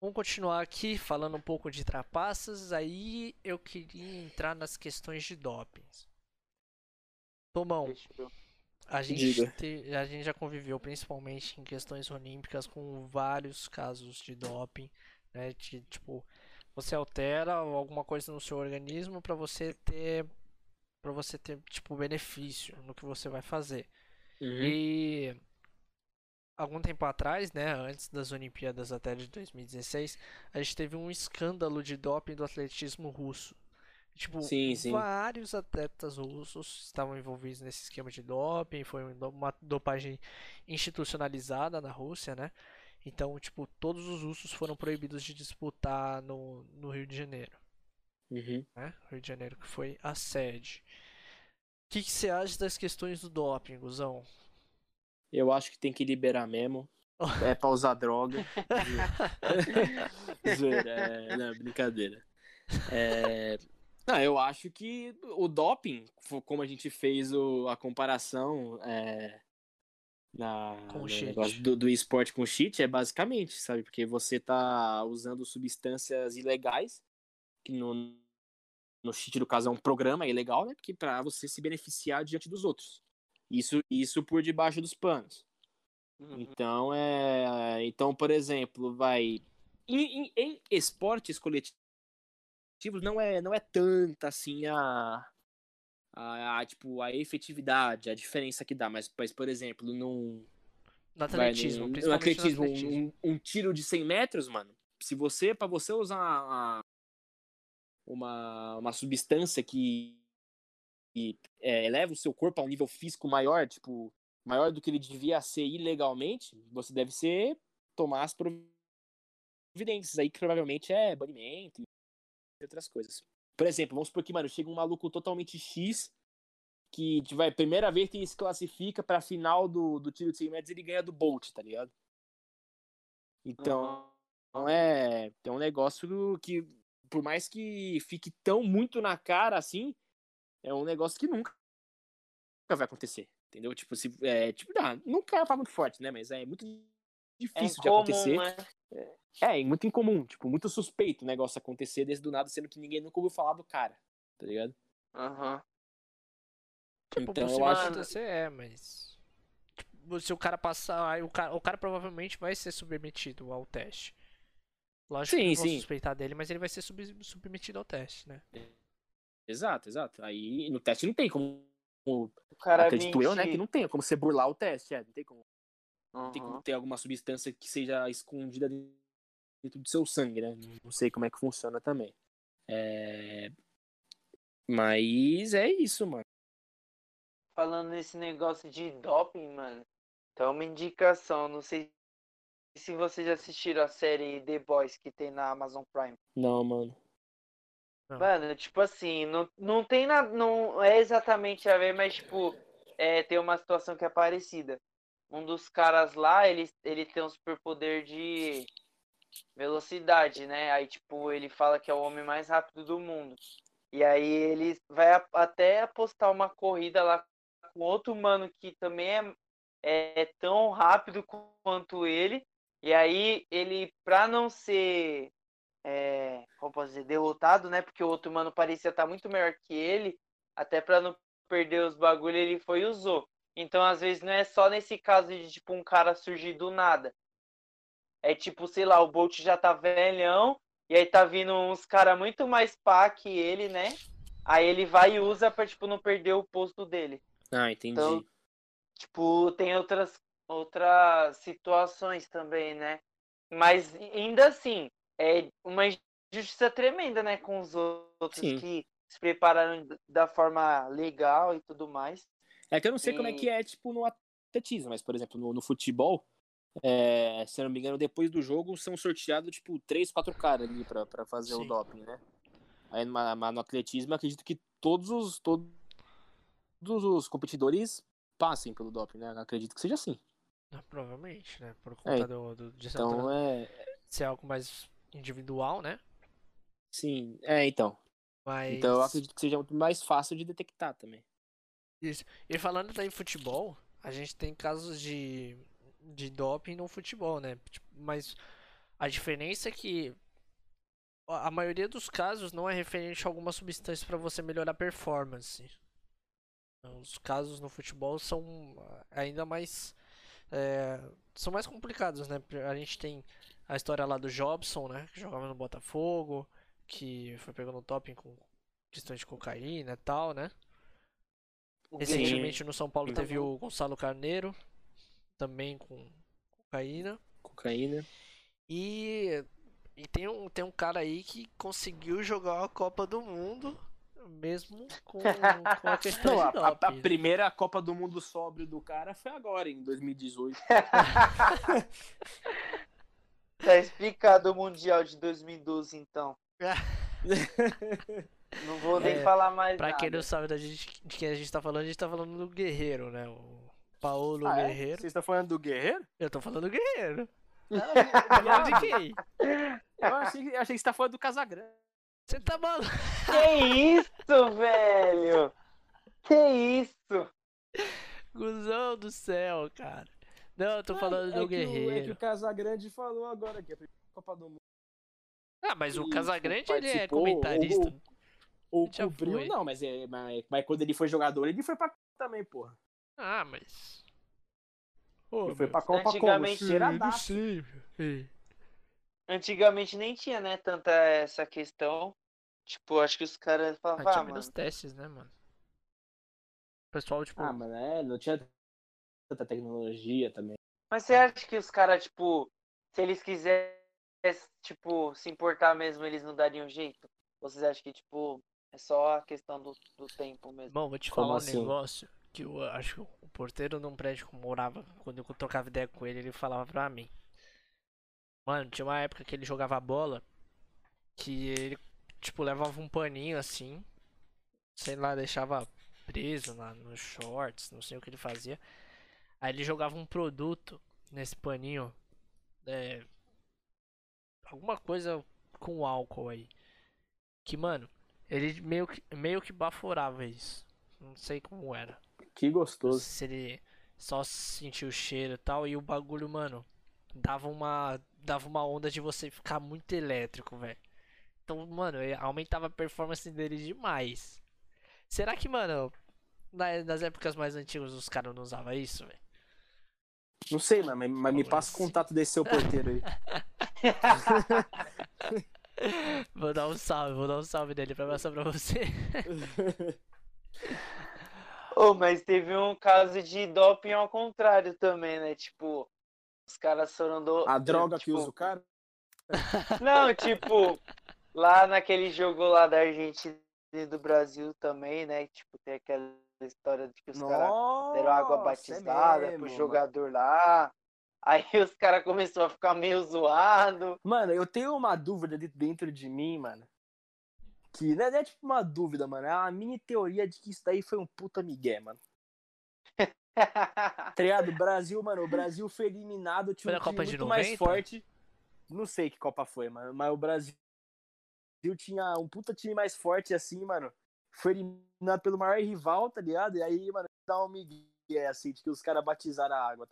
Vamos continuar aqui falando um pouco de trapaças. Aí eu queria entrar nas questões de dopings. Tomão, a gente, te- a gente já conviveu principalmente em questões olímpicas com vários casos de doping, né? De, tipo, você altera alguma coisa no seu organismo para você ter para você ter tipo benefício no que você vai fazer. Uhum. E algum tempo atrás, né, antes das Olimpíadas até de 2016, a gente teve um escândalo de doping do atletismo russo. Tipo, Sim, sim. vários atletas russos estavam envolvidos nesse esquema de doping, foi um uma dopagem institucionalizada na Rússia, né? Então, tipo, todos os russos foram proibidos de disputar no, no Rio de Janeiro, Uhum. né? Rio de Janeiro que foi a sede. O que, que você acha das questões do doping, Guzão? Eu acho que tem que liberar mesmo. (laughs) É pra usar droga. (laughs) Zoeira, é, não, brincadeira. É, não, eu acho que o doping, como a gente fez o- a comparação é, na, Com no negócio do, do esporte com cheat, é basicamente, sabe? Porque você tá usando substâncias ilegais, que no, no cheat, no caso, é um programa ilegal, né? Porque pra você se beneficiar diante dos outros. Isso, isso por debaixo dos panos. Uhum. Então, é, então, por exemplo, vai em, em- em esportes coletivos não é não é tanta assim a, a, a, tipo a efetividade, a diferença que dá, mas, mas por exemplo, num No vai, atletismo, no- no atletismo, no atletismo. Um, um tiro de 100 metros, mano, se você para você usar uma, uma uma substância que, que é, eleva o seu corpo a um nível físico maior, tipo maior do que ele devia ser ilegalmente, você deve ser tomar as providências aí que provavelmente é banimento e outras coisas. Por exemplo, vamos supor que, mano, chega um maluco totalmente X que vai primeira vez que ele se classifica pra final do, do tiro de 100 metros, ele ganha do Bolt, tá ligado? Então, então é, é um negócio que, por mais que fique tão muito na cara assim, é um negócio que nunca vai acontecer. Entendeu? Tipo, se, é, tipo, não, nunca é muito forte, né? Mas é muito É difícil de incomum, acontecer. né? É, muito incomum, tipo, muito suspeito o negócio acontecer desde do nada, sendo que ninguém nunca ouviu falar do cara, tá ligado? Aham. Tipo, Então eu acho. acontecer é, mas. Tipo, se o cara passar, aí o cara, o cara provavelmente vai ser submetido ao teste. Lógico que Sim, não vão sim. suspeitar dele, mas ele vai ser sub- submetido ao teste, né? Exato, exato. Aí no teste não tem como. O cara acredito eu, né? mentir. Que não tem como você burlar o teste, é, não tem como. Não tem como ter alguma substância que seja escondida dentro do seu sangue, né? Não sei como é que funciona também. É... Mas é isso, mano. Falando nesse negócio de doping, mano. Então, uma indicação. Não sei se vocês já assistiram a série The Boys que tem na Amazon Prime. Não, mano. Não. Mano, tipo assim, não, não tem nada. Não é exatamente a ver, mas, tipo, é, tem uma situação que é parecida. Um dos caras lá, ele, ele tem um superpoder de velocidade, né? Aí, tipo, ele fala que é o homem mais rápido do mundo. E aí ele vai até apostar uma corrida lá com outro mano que também é, é tão rápido quanto ele. E aí ele, pra não ser, é, como posso dizer, derrotado, né? Porque o outro mano parecia estar muito melhor que ele, até pra não perder os bagulho, ele foi e usou. Então, às vezes, não é só nesse caso de, tipo, um cara surgir do nada. É tipo, sei lá, o Bolt já tá velhão, e aí tá vindo uns cara muito mais pá que ele, né? Aí ele vai e usa pra, tipo, não perder o posto dele. Ah, entendi. Então, Tipo, tem outras, outras situações também, né? Mas ainda assim, é uma injustiça tremenda, né? Com os outros Sim. que se prepararam da forma legal e tudo mais. É que eu não sei como é E- que é, tipo, no atletismo, mas, por exemplo, no, no futebol, é, se eu não me engano, depois do jogo são sorteados, tipo, três, quatro caras ali pra, pra fazer o Sim. doping, né? Aí ma- no atletismo, acredito que todos os, todos os competidores passem pelo doping, né? Acredito que seja assim. Ah, Provavelmente, né? Por conta do, do, de Então, é... ser algo mais individual, né? Sim, é, então. Mas. Então, eu acredito que seja muito mais fácil de detectar também. E falando daí em futebol, a gente tem casos de, de doping no futebol, né? Tipo, Mas a diferença é que a maioria dos casos não é referente a alguma substância para você melhorar a performance. Então, Os casos no futebol são ah, ainda mais é, são mais complicados, né? A gente tem a história lá do Jobson, né? Que jogava no Botafogo, que foi pegando doping com questões de cocaína e tal, né? Recentemente no São Paulo teve o Gonçalo Carneiro, também com cocaína. Cocaína. E, e tem, um, tem um cara aí que conseguiu jogar a Copa do Mundo, mesmo com, com a questão Não, a, de a- primeira Copa do Mundo sóbrio do cara foi agora, em 2018. (laughs) Tá explicado o Mundial de 2012, então. (laughs) Não vou nem É, falar mais Pra nada. quem não sabe da gente, de quem a gente tá falando, a gente tá falando do Guerreiro, né? O Paulo Ah, é? Guerreiro. Vocês estão falando do Guerreiro? Eu tô falando do Guerreiro. Falando (laughs) de quem? Eu achei, eu achei que você tá falando do Casagrande. Você tá maluco? Que isso, velho? Que isso? Guzão do céu, cara. Não, eu tô falando é do que o- é que Guerreiro. o Casagrande falou agora que a primeira Copa do Mundo. Ah, mas o Casagrande ele é comentarista. Ou, ou Já cobriu, não, mas, é, mas, mas quando ele foi jogador, ele foi pra também, porra. Ah, mas. Ô, Ele foi meu, pra Copa? Antigamente- Cheiradaço. sei, meu. É. Antigamente nem tinha, né, tanta essa questão. Tipo, acho que os caras Ah, falavam, tinha ah, menos mano. testes, né, mano? O pessoal, tipo. Ah, mano, é, não tinha tanta tecnologia também. Mas você acha que os caras, tipo, se eles quisessem, tipo, se importar mesmo, eles não dariam jeito? Ou vocês acham que, tipo, é só a questão do, do tempo mesmo? Bom, vou te Como falar um assim? negócio que eu acho que o porteiro num prédio que eu morava, quando eu trocava ideia com ele, ele falava pra mim. Mano, tinha uma época que ele jogava bola que ele, tipo, levava um paninho assim, sei lá, deixava preso na, nos shorts, não sei o que ele fazia. Aí ele jogava um produto nesse paninho, é, alguma coisa com álcool aí. Que, mano, ele meio que, meio que baforava isso. Não sei como era. Que gostoso. Se ele só sentiu o cheiro e tal. E o bagulho, mano, dava uma, dava uma onda de você ficar muito elétrico, velho. Então, mano, aumentava a performance dele demais. Será que, mano, na- nas épocas mais antigas os caras não usavam isso, velho? Não sei, mano, mas, mas me passa o contato desse seu porteiro aí. (laughs) Vou dar um salve, vou dar um salve dele pra passar pra você. (laughs) Ô, mas teve um caso de doping ao contrário também, né? Tipo, os caras foram do. A droga que tipo, usa o cara? Não, tipo, lá naquele jogo lá da Argentina e do Brasil também, né? Tipo, tem aquela história de que os caras deram água é batizada mesmo, pro mano. jogador lá. Aí (laughs) os caras começaram a ficar meio zoado. Mano, eu tenho uma dúvida de- dentro de mim, mano. Que não é, não é tipo uma dúvida, mano. É uma mini teoria de que isso daí foi um puta migué, mano. (laughs) Tá ligado? Brasil, mano, o Brasil foi eliminado, tinha Foi um time Copa de muito mais 90? forte. Não sei que Copa foi, mano, mas o Brasil tinha um puta time mais forte assim, mano. Foi eliminado pelo maior rival, tá ligado? E aí, mano, dá um migué assim, de que os caras batizaram a água.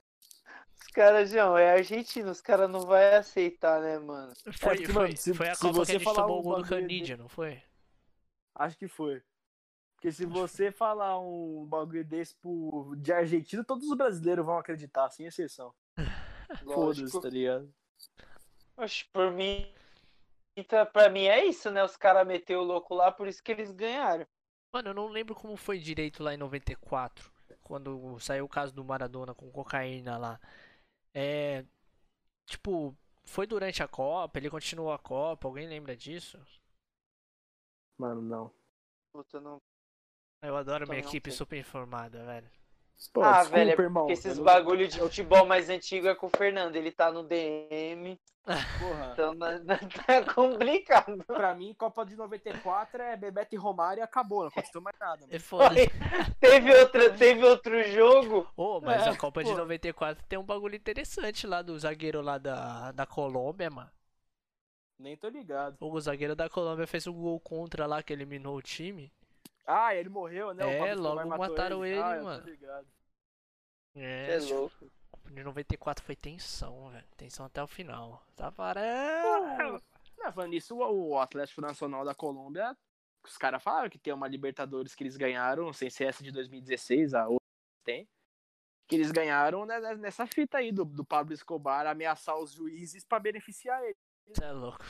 Os caras, João, é argentino, os caras não vão aceitar, né, mano? Foi, porque, foi, mano, se- foi a Copa que você a gente tomou um o gol do Canidia, não foi? Acho que foi. Porque se você falar um bagulho desse pro, de argentino, todos os brasileiros vão acreditar, sem exceção. (laughs) Foda-se, Lógico. tá ligado? Oxe, por mim. Então, pra mim é isso, né? Os caras meteu o louco lá, por isso que eles ganharam. Mano, eu não lembro como foi direito lá em 94, quando saiu o caso do Maradona com cocaína lá. É. Tipo, foi durante a Copa, ele continuou a Copa, alguém lembra disso? Mano, não. Puta, não. Eu adoro minha Também não equipe sei. super informada, velho. Pô, ah, desculpa, velho, é irmão. porque esses bagulho de futebol mais antigo é com o Fernando. Ele tá no DM, Porra, (laughs) então tá complicado. pra mim, Copa de 94 é Bebeto e Romário e acabou, não aconteceu mais nada. É foda. Teve, outra, teve outro jogo. Ô, mas É, a Copa de pô. 94 tem um bagulho interessante lá do zagueiro lá da, da Colômbia, mano. Nem tô ligado. O zagueiro da Colômbia fez um gol contra lá que eliminou o time. Ah, ele morreu, né? É, logo mataram ele, ah, eu tô mano. ligado. É, é louco. de 94 foi tensão, velho. Tensão até o final. Tá parando. Nisso, o, o Atlético Nacional da Colômbia, os caras falaram que tem uma Libertadores que eles ganharam, sem ser essa de 2016, a outra tem. Que eles ganharam né, nessa fita aí do, do Pablo Escobar ameaçar os juízes pra beneficiar ele. Cê é louco.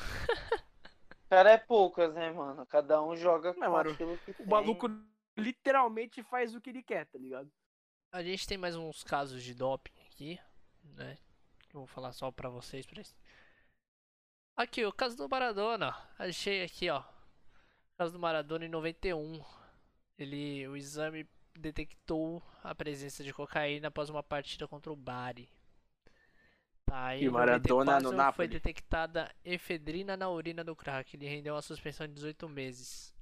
Cara, é poucas, né, mano? Cada um joga com mano, aquilo que O tem. maluco literalmente faz o que ele quer, tá ligado? A gente tem mais uns casos de doping aqui, né? Vou falar só pra vocês. Pra... Aqui, o caso do Maradona. Achei aqui, ó. O caso do Maradona em 91. Ele, o exame detectou a presença de cocaína após uma partida contra o Bari. Tá, E Maradona no foi detectada efedrina na urina do crack. Ele rendeu uma suspensão de 18 meses.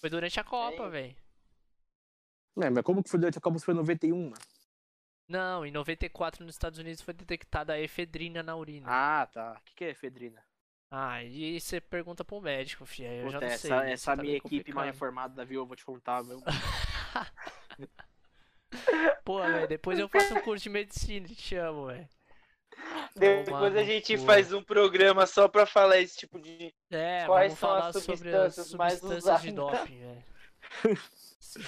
Foi durante a Copa, velho. É, mas como que foi durante a Copa se foi 91, mano? Não, em 94 nos Estados Unidos foi detectada a efedrina na urina. Ah, tá. O que, que é efedrina? Ah, e você pergunta pro médico, filho. aí Eu já Puta, não essa sei. essa isso tá minha equipe mal informada, viu? Eu vou te contar, meu. (laughs) Pô, velho, depois eu faço um curso de medicina e te chamo, velho. Depois a gente faz um programa só pra falar esse tipo de. É, Quais são as sobre as substâncias mais substâncias de usadas? doping, (laughs) velho. Se.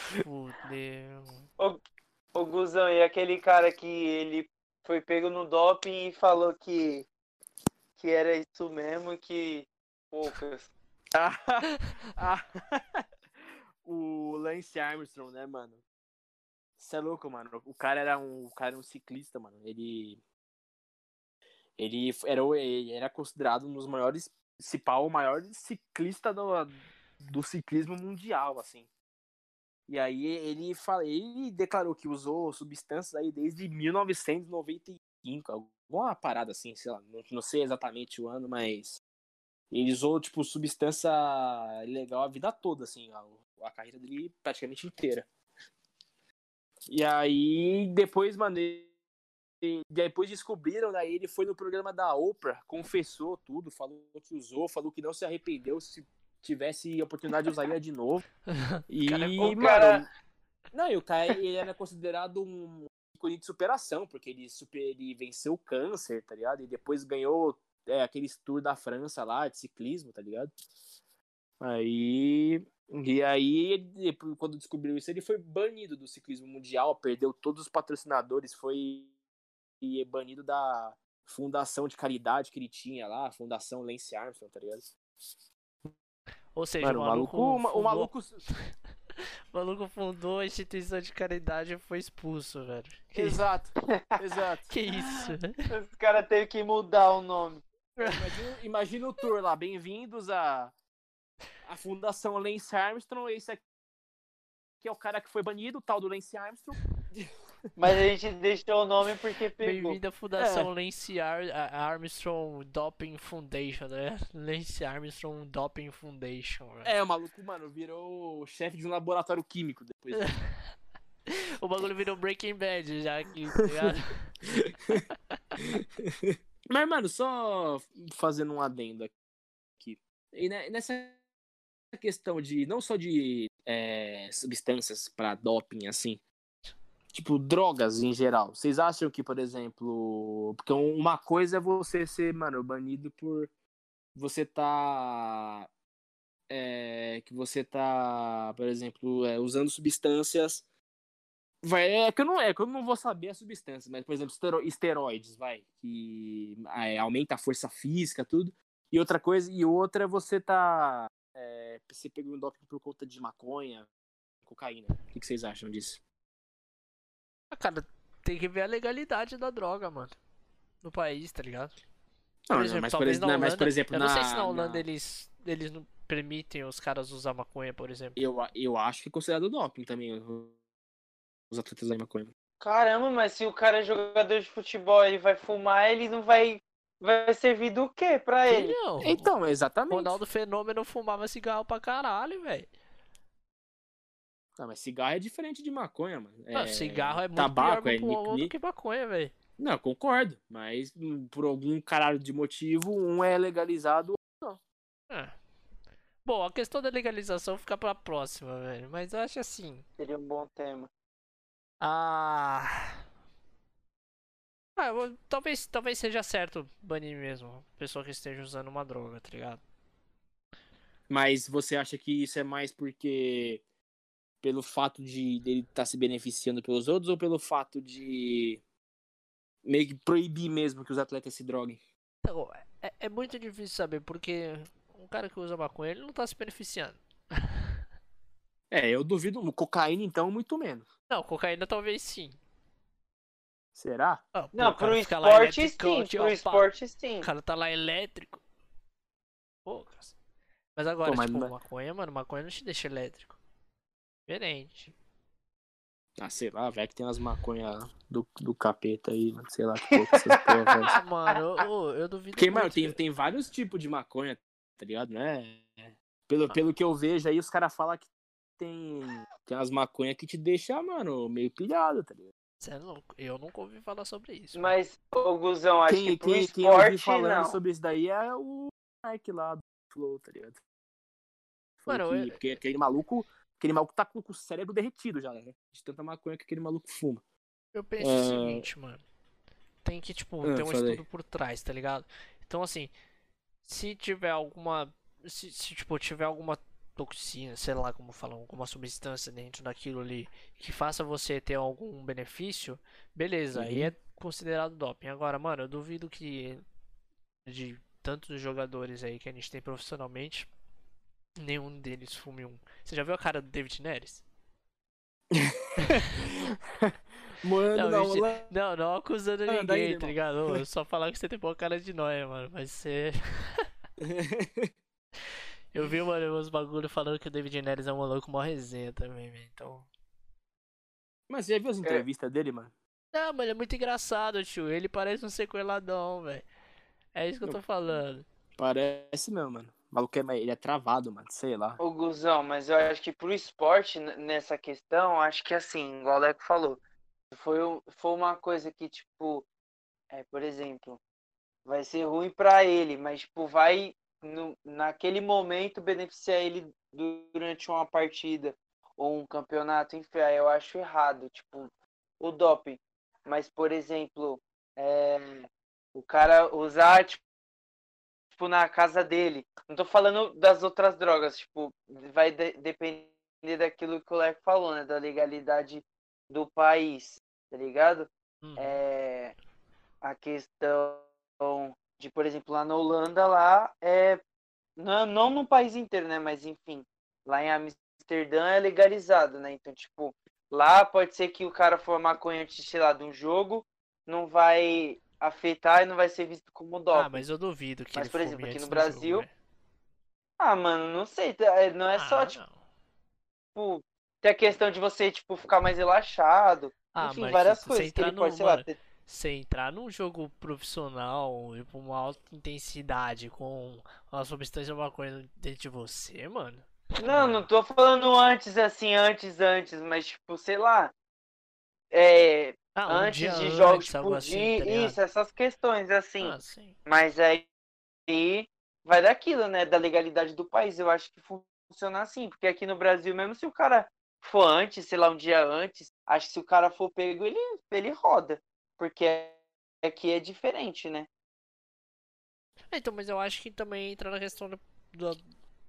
Ô Guzão, e aquele cara que ele foi pego no doping e falou que, que era isso mesmo que poucas. Ah, (laughs) ah, o Lance Armstrong, né, mano? Você é louco, mano. O cara era um, o cara era um ciclista, mano. Ele ele era, ele era considerado um dos maiores, se pá, o maior ciclista do, do ciclismo mundial, assim. E aí ele, fala, ele declarou que usou substâncias aí desde 1995, alguma parada assim, sei lá, não, não sei exatamente o ano, mas ele usou, tipo, substância ilegal a vida toda, assim, a, a carreira dele praticamente inteira. E aí, depois, mano, depois descobriram, daí ele foi no programa da Oprah, confessou tudo, falou que usou, falou que não se arrependeu, se tivesse oportunidade usaria de novo. (laughs) E, cara é cara- não, e o cara, ele era considerado um ícone de superação, porque ele, super, ele venceu o câncer, tá ligado? E depois ganhou é, aqueles tour da França lá, de ciclismo, tá ligado? Aí. E aí, ele- quando descobriu isso, ele foi banido do ciclismo mundial, perdeu todos os patrocinadores, foi e é banido da fundação de caridade que ele tinha lá, a Fundação Lance Armstrong, tá ligado? Ou seja, Mano, o o maluco, maluco, o ma- o fundou, maluco (laughs) o maluco fundou a instituição de caridade e foi expulso, velho. Que, Exato, (laughs) exato. que isso? Os caras teve que mudar o nome. Imagina, imagina o tour lá, bem-vindos à a Fundação Lance Armstrong, esse aqui é o cara que foi banido, o tal do Lance Armstrong. Mas a gente deixou o nome porque pegou. Bem-vindo à Fundação Lance Ar- a- Armstrong Doping Foundation, né? Lance Armstrong Doping Foundation, velho. É, o maluco, mano, virou chefe de um laboratório químico depois. (laughs) O bagulho virou Breaking Bad já aqui, tá ligado? (laughs) Mas, mano, só fazendo um adendo aqui. E ne- nessa questão de, não só de é, substâncias pra doping, assim, tipo, drogas em geral, vocês acham que, por exemplo, porque um- uma coisa é você ser, mano, banido por você tá, é, que você tá, por exemplo, é, usando substâncias Vai, é que eu não é que eu não vou saber a substância, mas por exemplo, estero- esteroides, vai, que é, aumenta a força física, tudo. E outra coisa, e outra é você tá é, você pegou um doping por conta de maconha, cocaína. O que vocês acham disso? Ah, cara, tem que ver a legalidade da droga, mano. No país, tá ligado? Não, Por exemplo, mas, por, talvez ex- na não, mas por Holanda- exemplo, Eu não sei se na na- Holanda na- eles, eles não permitem os caras usar maconha, por exemplo. eu, eu acho que é considerado doping também o- os atletas da maconha. Caramba, mas se o cara é jogador de futebol, ele vai fumar, ele não vai. Vai servir do quê pra ele? não. Então, exatamente. Ronaldo Fenômeno fumava cigarro pra caralho, velho. Não, mas cigarro é diferente de maconha, mano. Ah, cigarro é muito tabaco, pior é pro pulmão do que maconha, velho. Não, concordo. Mas hum, por algum caralho de motivo, um é legalizado. É. Bom, a questão da legalização fica pra próxima, velho. Mas eu acho assim. Seria um bom tema. Ah. Ah, eu talvez, talvez seja certo banir mesmo. Pessoa que esteja usando uma droga, tá ligado? Mas você acha que isso é mais porque. Pelo fato de dele estar se beneficiando pelos outros ou pelo fato de. meio que proibir mesmo que os atletas se droguem? Então, é, é muito difícil saber, porque um cara que usa maconha, ele não tá se beneficiando. (laughs) É, eu duvido. Cocaína, então, muito menos. Não, cocaína talvez sim. Será? Ah, pô, Não, pro esporte sim, pro esporte sim. O cara tá lá elétrico. Pô, cara. Mas agora, Pô, mas- tipo, mas- maconha, mano, maconha não te deixa elétrico. Diferente. Ah, sei lá, velho, que tem umas maconha do, do capeta aí, mano, sei lá que porra que essas porra. Ah, (laughs) mano, eu, eu, duvido Porque, mano, tem, tem vários tipos de maconha, tá ligado? Né? Pelo, Ah. pelo que eu vejo aí, os caras falam que tem, tem umas maconha que te deixa, mano, meio pilhado, tá ligado? Cê é louco. Eu nunca ouvi falar sobre isso. mano. Mas, ô Guzão, acho Quem, que pro quem, quem eu ouvi esporte falando não. sobre isso daí é o Mike lá do Flow, tá ligado? Falou Mano, que- eu- Porque aquele maluco, aquele maluco tá com, o cérebro derretido já, né? De tanta maconha que aquele maluco fuma. Eu penso É. o seguinte, mano. Tem que, tipo, Ah, ter um falei. estudo por trás, tá ligado? Então, assim, se tiver alguma. Se, se, tipo, tiver alguma toxina, sei lá como falam, alguma substância dentro daquilo ali que faça você ter algum benefício, beleza, aí Uhum. é considerado doping. Agora, mano, eu duvido que de tantos jogadores aí que a gente tem profissionalmente, nenhum deles fume um. Você já viu a cara do David Neres? (laughs) Mano, Não, não, lá- Não, não acusando Ah, ninguém, daí, tá ligado? Ô, (laughs) Só falar que você tem boa cara de nóia, mano. Mas você. (laughs) Eu vi, mano, uns bagulho falando que o David Neres é um maluco mó resenha também, velho. Então. Mas você já viu as entrevistas dele, mano? Não, mano, é muito engraçado, tio. Ele parece um sequeladão, velho. É isso que eu tô falando. Parece mesmo, mano. Maluco é, ele é travado, mano, sei lá. Ô Guzão, mas eu acho que pro esporte, nessa questão, acho que assim, igual o Leco falou, foi, foi uma coisa que, tipo, é, por exemplo, vai ser ruim pra ele, mas, tipo, vai, no, naquele momento, beneficiar ele durante uma partida ou um campeonato, enfim, aí eu acho errado, tipo, o doping. Mas, por exemplo, é, o cara usar, tipo, tipo, na casa dele. Não tô falando das outras drogas, tipo, vai de- depender daquilo que o Leco falou, né? Da legalidade do país, tá ligado? Uhum. É, a questão de, por exemplo, lá na Holanda, lá é. Não, não no país inteiro, né? Mas enfim, lá em Amsterdã é legalizado, né? Então, tipo, lá pode ser que o cara for maconha antes, sei lá, de um jogo, não vai afetar e não vai ser visto como doping. Ah, mas eu duvido que Mas, por exemplo, aqui no do jogo, Brasil, velho. Ah, mano, não sei. tá- é- Não é só, Ah, tipo, não. ter a questão de você, tipo, ficar mais relaxado. Ah, Enfim, mas várias coisas que ele no- pode, sei mano, lá, ter... Você entrar num jogo profissional, tipo, uma alta intensidade com uma substância maconha dentro de você, mano. Não, não tô falando antes, assim, antes, antes, mas, tipo, sei lá. É, Ah, um antes de jogos, algo tipo, assim, tá isso, essas questões, assim. Ah. Mas aí vai daquilo, né? Da legalidade do país. Eu acho que funciona assim, porque aqui no Brasil, mesmo se o cara for antes, sei lá, um dia antes, acho que se o cara for pego, ele, ele roda. Porque aqui é diferente, né? É, Então, mas eu acho que também entra na questão do, do,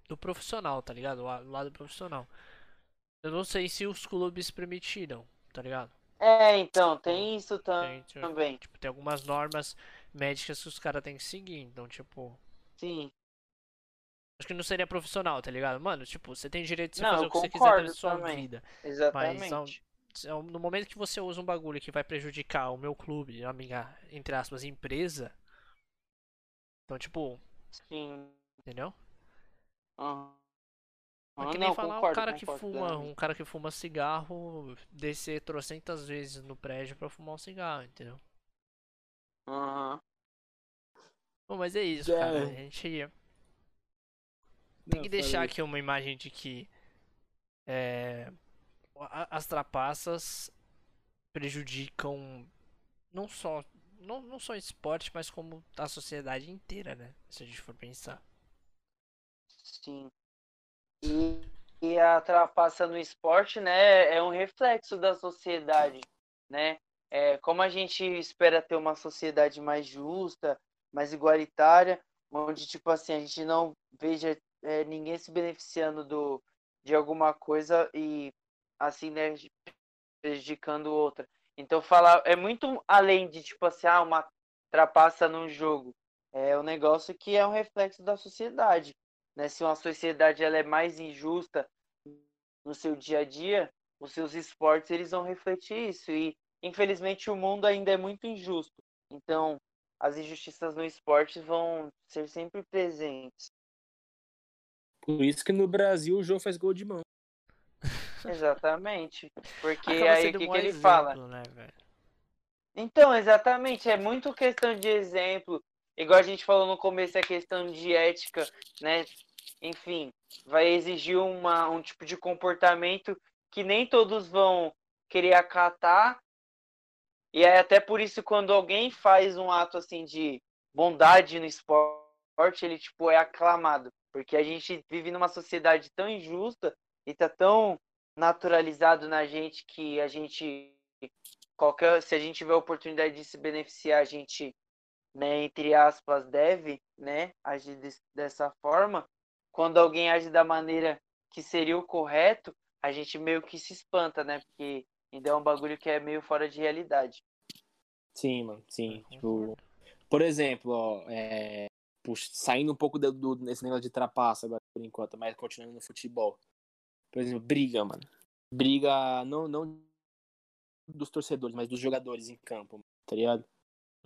do profissional, tá ligado? O la- lado profissional. Eu não sei se os clubes permitiram, tá ligado? É, então, tem isso Tem, tipo, também. tipo, tem algumas normas médicas que os caras têm que seguir. Então, tipo, Sim. acho que não seria profissional, tá ligado? Mano, tipo, você tem direito de você Não, fazer o que você quiser da sua também. vida. Exatamente. Se- No momento que você usa um bagulho que vai prejudicar o meu clube, a minha, entre aspas, empresa. Então, tipo, Sim. entendeu? É que nem não, falar um concordo, cara que fuma, um cara que fuma cigarro descer trocentas vezes no prédio pra fumar um cigarro, entendeu? Aham. Bom, mas é isso, É. cara. A gente tem que deixar aqui uma imagem de que é, a- as trapaças prejudicam não só não, não só o esporte, mas como a sociedade inteira, né? Se a gente for pensar. Sim. E, e a trapaça no esporte, né, é um reflexo da sociedade, né? É, como a gente espera ter uma sociedade mais justa, mais igualitária, onde, tipo assim, a gente não veja é, ninguém se beneficiando do, de alguma coisa e, assim, né, prejudicando outra. Então, falar é muito além de, tipo assim, ah, uma trapaça num jogo. É um negócio que é um reflexo da sociedade né? Se uma sociedade ela é mais injusta no seu dia a dia, os seus esportes eles vão refletir isso e infelizmente o mundo ainda é muito injusto. Então, as injustiças no esporte vão ser sempre presentes. Por isso que no Brasil o João faz gol de mão. (laughs) (laughs) Exatamente. Porque aí o que, um que ele exemplo, fala? né? Então, exatamente, é muito questão de exemplo. Igual a gente falou no começo, é questão de ética, né? Enfim, vai exigir uma, um tipo de comportamento que nem todos vão querer acatar. E é até por isso quando alguém faz um ato assim de bondade no esporte, ele tipo é aclamado, porque a gente vive numa sociedade tão injusta e tá tão naturalizado na gente que a gente qualquer se a gente tiver a oportunidade de se beneficiar, a gente, né, entre aspas, deve, né, agir des- dessa forma. Quando alguém age da maneira que seria o correto, a gente meio que se espanta, né? Porque ainda é um bagulho que é meio fora de realidade. Sim, mano, sim. Eu Tipo, por exemplo, ó, é, puxa, saindo um pouco do, do- desse negócio de trapaça agora por enquanto, mas continuando no futebol. Por exemplo, briga, mano. Briga não, não dos torcedores, mas dos jogadores em campo, tá ligado?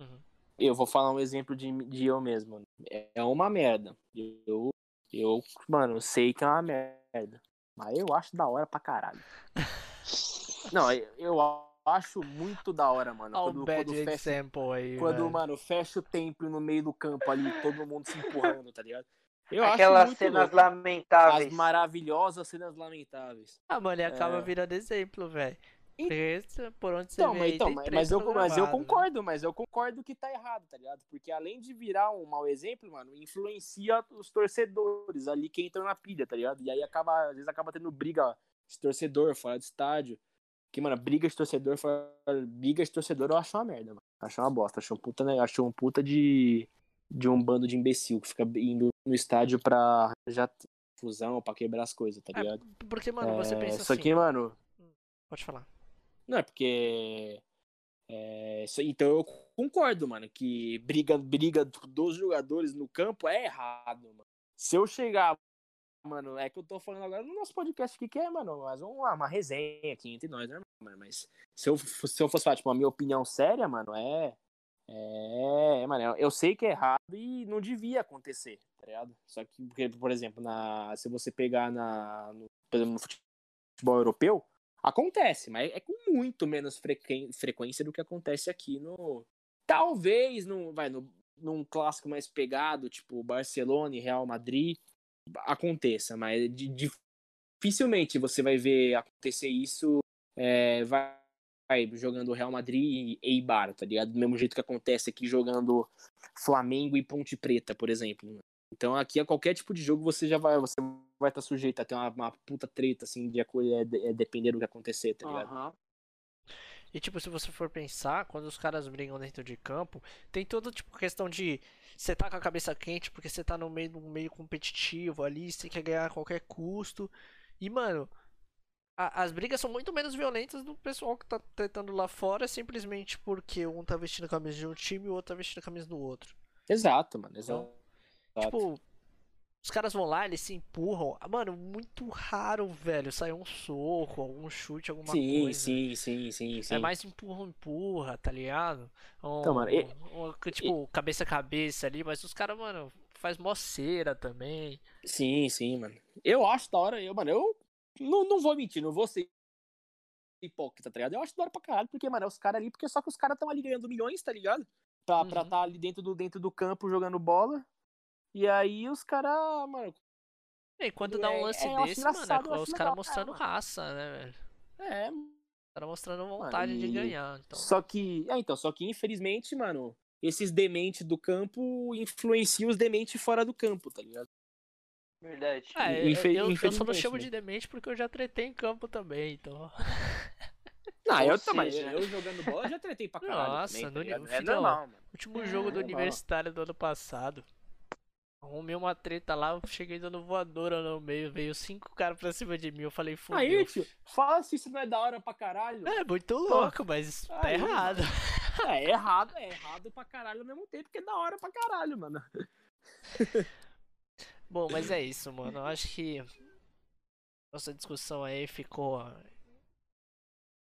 Uhum. Eu vou falar um exemplo de, de eu mesmo. mano. É uma merda. Eu, eu, mano, sei que é uma merda. Mas eu acho da hora pra caralho. (laughs) Não, eu, acho muito da hora, mano. Olha Quando, o bad quando fecha, example aí, quando, velho. mano, fecha o templo no meio do campo ali, todo mundo se empurrando, tá ligado? Eu acho Aquelas muito cenas louco. lamentáveis. As maravilhosas cenas lamentáveis. Ah, mano, e acaba É. virando exemplo, velho. Por onde você Então, vê mas, então, mas, mas eu, mas eu né? concordo, mas eu concordo que tá errado, tá ligado? Porque além de virar um mau exemplo, mano, influencia os torcedores ali que entram na pilha, tá ligado? E aí acaba, às vezes acaba tendo briga de torcedor fora do estádio. Que, mano, briga de torcedor fora. Briga de torcedor eu acho uma merda, mano. Acho uma bosta. Acho um puta, né? Acho um puta de. De um bando de imbecil que fica indo no estádio pra já fusão, pra quebrar as coisas, tá É, ligado? porque, mano, você É, pensa Só assim. que, mano, Pode falar. Não, é porque. é, então eu concordo, mano, que briga, briga dos jogadores no campo é errado, mano. Se eu chegar, mano, é que eu tô falando agora no nosso podcast aqui, que é, mano, mais uma, uma resenha aqui entre nós, né, mano? Mas se eu, se eu fosse falar, tipo, a minha opinião séria, mano, é. É, mano, eu sei que é errado e não devia acontecer, tá ligado? Só que, porque, por exemplo, na, se você pegar na, no, no futebol europeu, Acontece, mas é com muito menos frequência do que acontece aqui no. Talvez no, vai, no, num clássico mais pegado, tipo Barcelona e Real Madrid, aconteça, mas di- dificilmente você vai ver acontecer isso. é, vai, vai jogando Real Madrid e Eibar, tá ligado? Do mesmo jeito que acontece aqui jogando Flamengo e Ponte Preta, por exemplo. Então aqui a qualquer tipo de jogo você já vai, você vai estar sujeito a ter uma, uma puta treta, assim, de acolher, é, é depender do que acontecer, tá ligado? Aham. E tipo, se você for pensar, quando os caras brigam dentro de campo, tem toda tipo questão de você tá com a cabeça quente porque você tá no meio um meio competitivo ali, você quer ganhar a qualquer custo. E mano, a- as brigas são muito menos violentas do pessoal que tá tentando lá fora, simplesmente porque um tá vestindo a camisa de um time e o outro tá vestindo a camisa do outro. Exato, mano, exato. Tipo, os caras vão lá, eles se empurram. Ah, Mano, muito raro, velho, sair um soco, algum chute, alguma sim, coisa. sim, sim, sim, sim. É mais empurra, empurra, tá ligado? Um, Então, mano, e- um- tipo, cabeça a cabeça ali, mas os caras, mano, faz mó cera também. Sim, sim, mano. Eu acho da hora, eu, mano, eu não, não vou mentir, não vou ser hipócrita, tá ligado? Eu acho da hora pra caralho, porque, mano, é os caras ali, porque só que os caras estão ali ganhando milhões, tá ligado? Pra estar Uhum. tá ali dentro do, dentro do campo jogando bola. E aí os caras, mano, E quando É, dá um lance é, eu acho desse, mano, é os caras cara, mostrando mano. raça, né, velho? é. Os caras mostrando vontade de e- ganhar. Então. Só que, é, então, só que infelizmente, mano, esses dementes do campo influenciam os dementes fora do campo, tá ligado? Verdade. É, eu- Infe- eu, eu só não chamo né? de demente porque eu já tretei em campo também, então. Não, (laughs) eu também. Eu jogando bola já tretei pra caralho. Nossa, também, tá no nível- É normal, mano. Último É, jogo do normal. universitário do ano passado. Arrumei uma treta lá, eu cheguei dando voadora no meio, veio cinco caras pra cima de mim, eu falei, fudeu. Aí, tio, fala se isso não é da hora pra caralho. É muito louco, mas tá Aí, errado. É, é errado, é errado pra caralho ao mesmo tempo, porque é da hora pra caralho, mano. (laughs) Bom, mas é isso, mano. Eu acho que nossa discussão aí ficou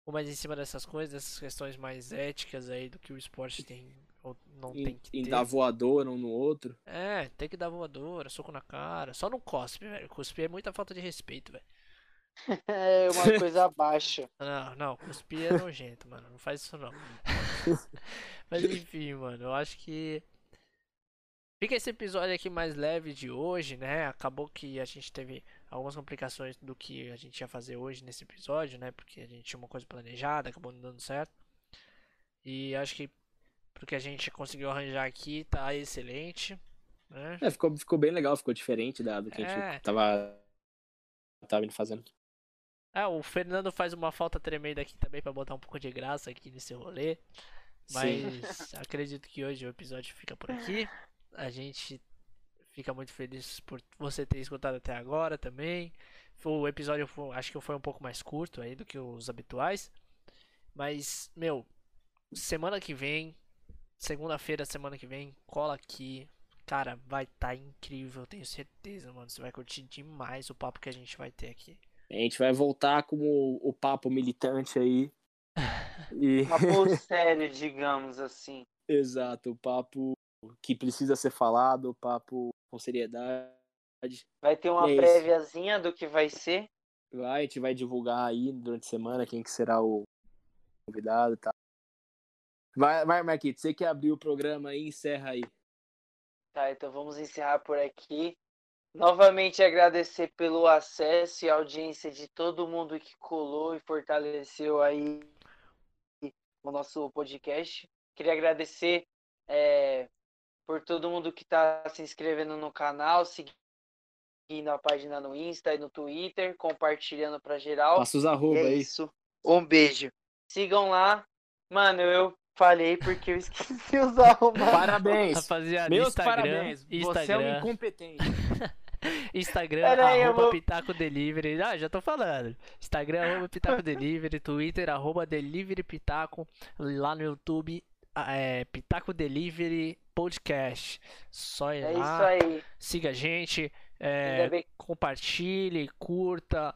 ou mais em cima dessas coisas, dessas questões mais éticas aí do que o esporte tem ou não Em, tem que em ter. dar voadora um no outro. É, tem que dar voadora, soco na cara. Só não cospe, velho. Cuspir é muita falta de respeito, velho. (laughs) É uma coisa baixa. (laughs) Não, não, cuspir é nojento, mano. Não faz isso não. (laughs) Mas enfim, mano, eu acho que. Fica esse episódio aqui mais leve de hoje, né? Acabou que a gente teve algumas complicações do que a gente ia fazer hoje nesse episódio, né? Porque a gente tinha uma coisa planejada, acabou não dando certo. E acho que pro que a gente conseguiu arranjar aqui tá excelente, né? É, ficou, ficou bem legal, ficou diferente da, do que a É. gente tava, tava indo fazendo. Ah, o Fernando faz uma falta tremenda aqui também pra botar um pouco de graça aqui nesse rolê. Sim. Mas (laughs) acredito que hoje o episódio fica por aqui. A gente fica muito feliz por você ter escutado até agora também. O episódio foi- acho que foi um pouco mais curto aí do que os habituais. Mas, meu, semana que vem, segunda-feira, semana que vem, cola aqui. Cara, vai estar incrível, tenho certeza, mano. Você vai curtir demais o papo que a gente vai ter aqui. A gente vai voltar com o, papo militante aí. (laughs) E, Papo (laughs) sério, digamos assim. exato, o papo que precisa ser falado, o papo com seriedade. Vai ter uma É isso. préviazinha do que vai ser. Vai, a gente vai divulgar aí durante a semana quem que será o convidado e tal. Vai, vai, Marquito, você que abriu o programa aí, encerra aí. Tá, então vamos encerrar por aqui. Novamente agradecer pelo acesso e audiência de todo mundo que colou e fortaleceu aí o nosso podcast. Queria agradecer é, por todo mundo que está se inscrevendo no canal, seguindo a página no Insta e no Twitter, compartilhando para geral. Passa os arroba é isso. Um beijo. Sigam lá. Mano, eu falei porque eu esqueci (laughs) os arroba. Parabéns! Rapaziada, Meus Instagram, parabéns! Você é um Instagram, incompetente. (laughs) Instagram, Pera aí, eu arroba vou- Pitaco Delivery. Ah, já tô falando. Instagram, arroba Pitaco Delivery. Twitter, arroba Delivery Pitaco. Lá no YouTube, ah, é Pitaco Delivery Podcast. Só ir É isso lá, aí. siga a gente, é, bem compartilhe, curta.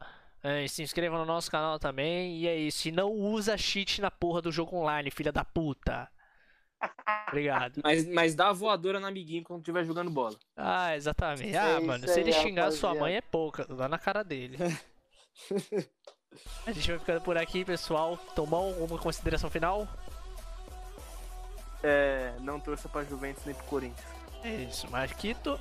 É, se inscreva no nosso canal também. E é isso. E não usa cheat na porra do jogo online, filha da puta. (laughs) Obrigado. Mas, mas dá a voadora no amiguinho quando estiver jogando bola. Ah, exatamente. É Ah, isso mano, se aí, ele xingar sua rapaziada. mãe é pouca, dá na cara dele. (laughs) A gente vai ficando por aqui, pessoal. Tomou uma consideração final? É, não torça pra Juventus nem pro Corinthians. É isso, Marquito.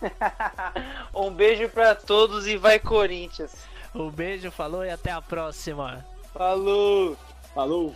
(laughs) Um beijo pra todos e vai Corinthians. (laughs) Um beijo, falou e até a próxima. Falou! Falou!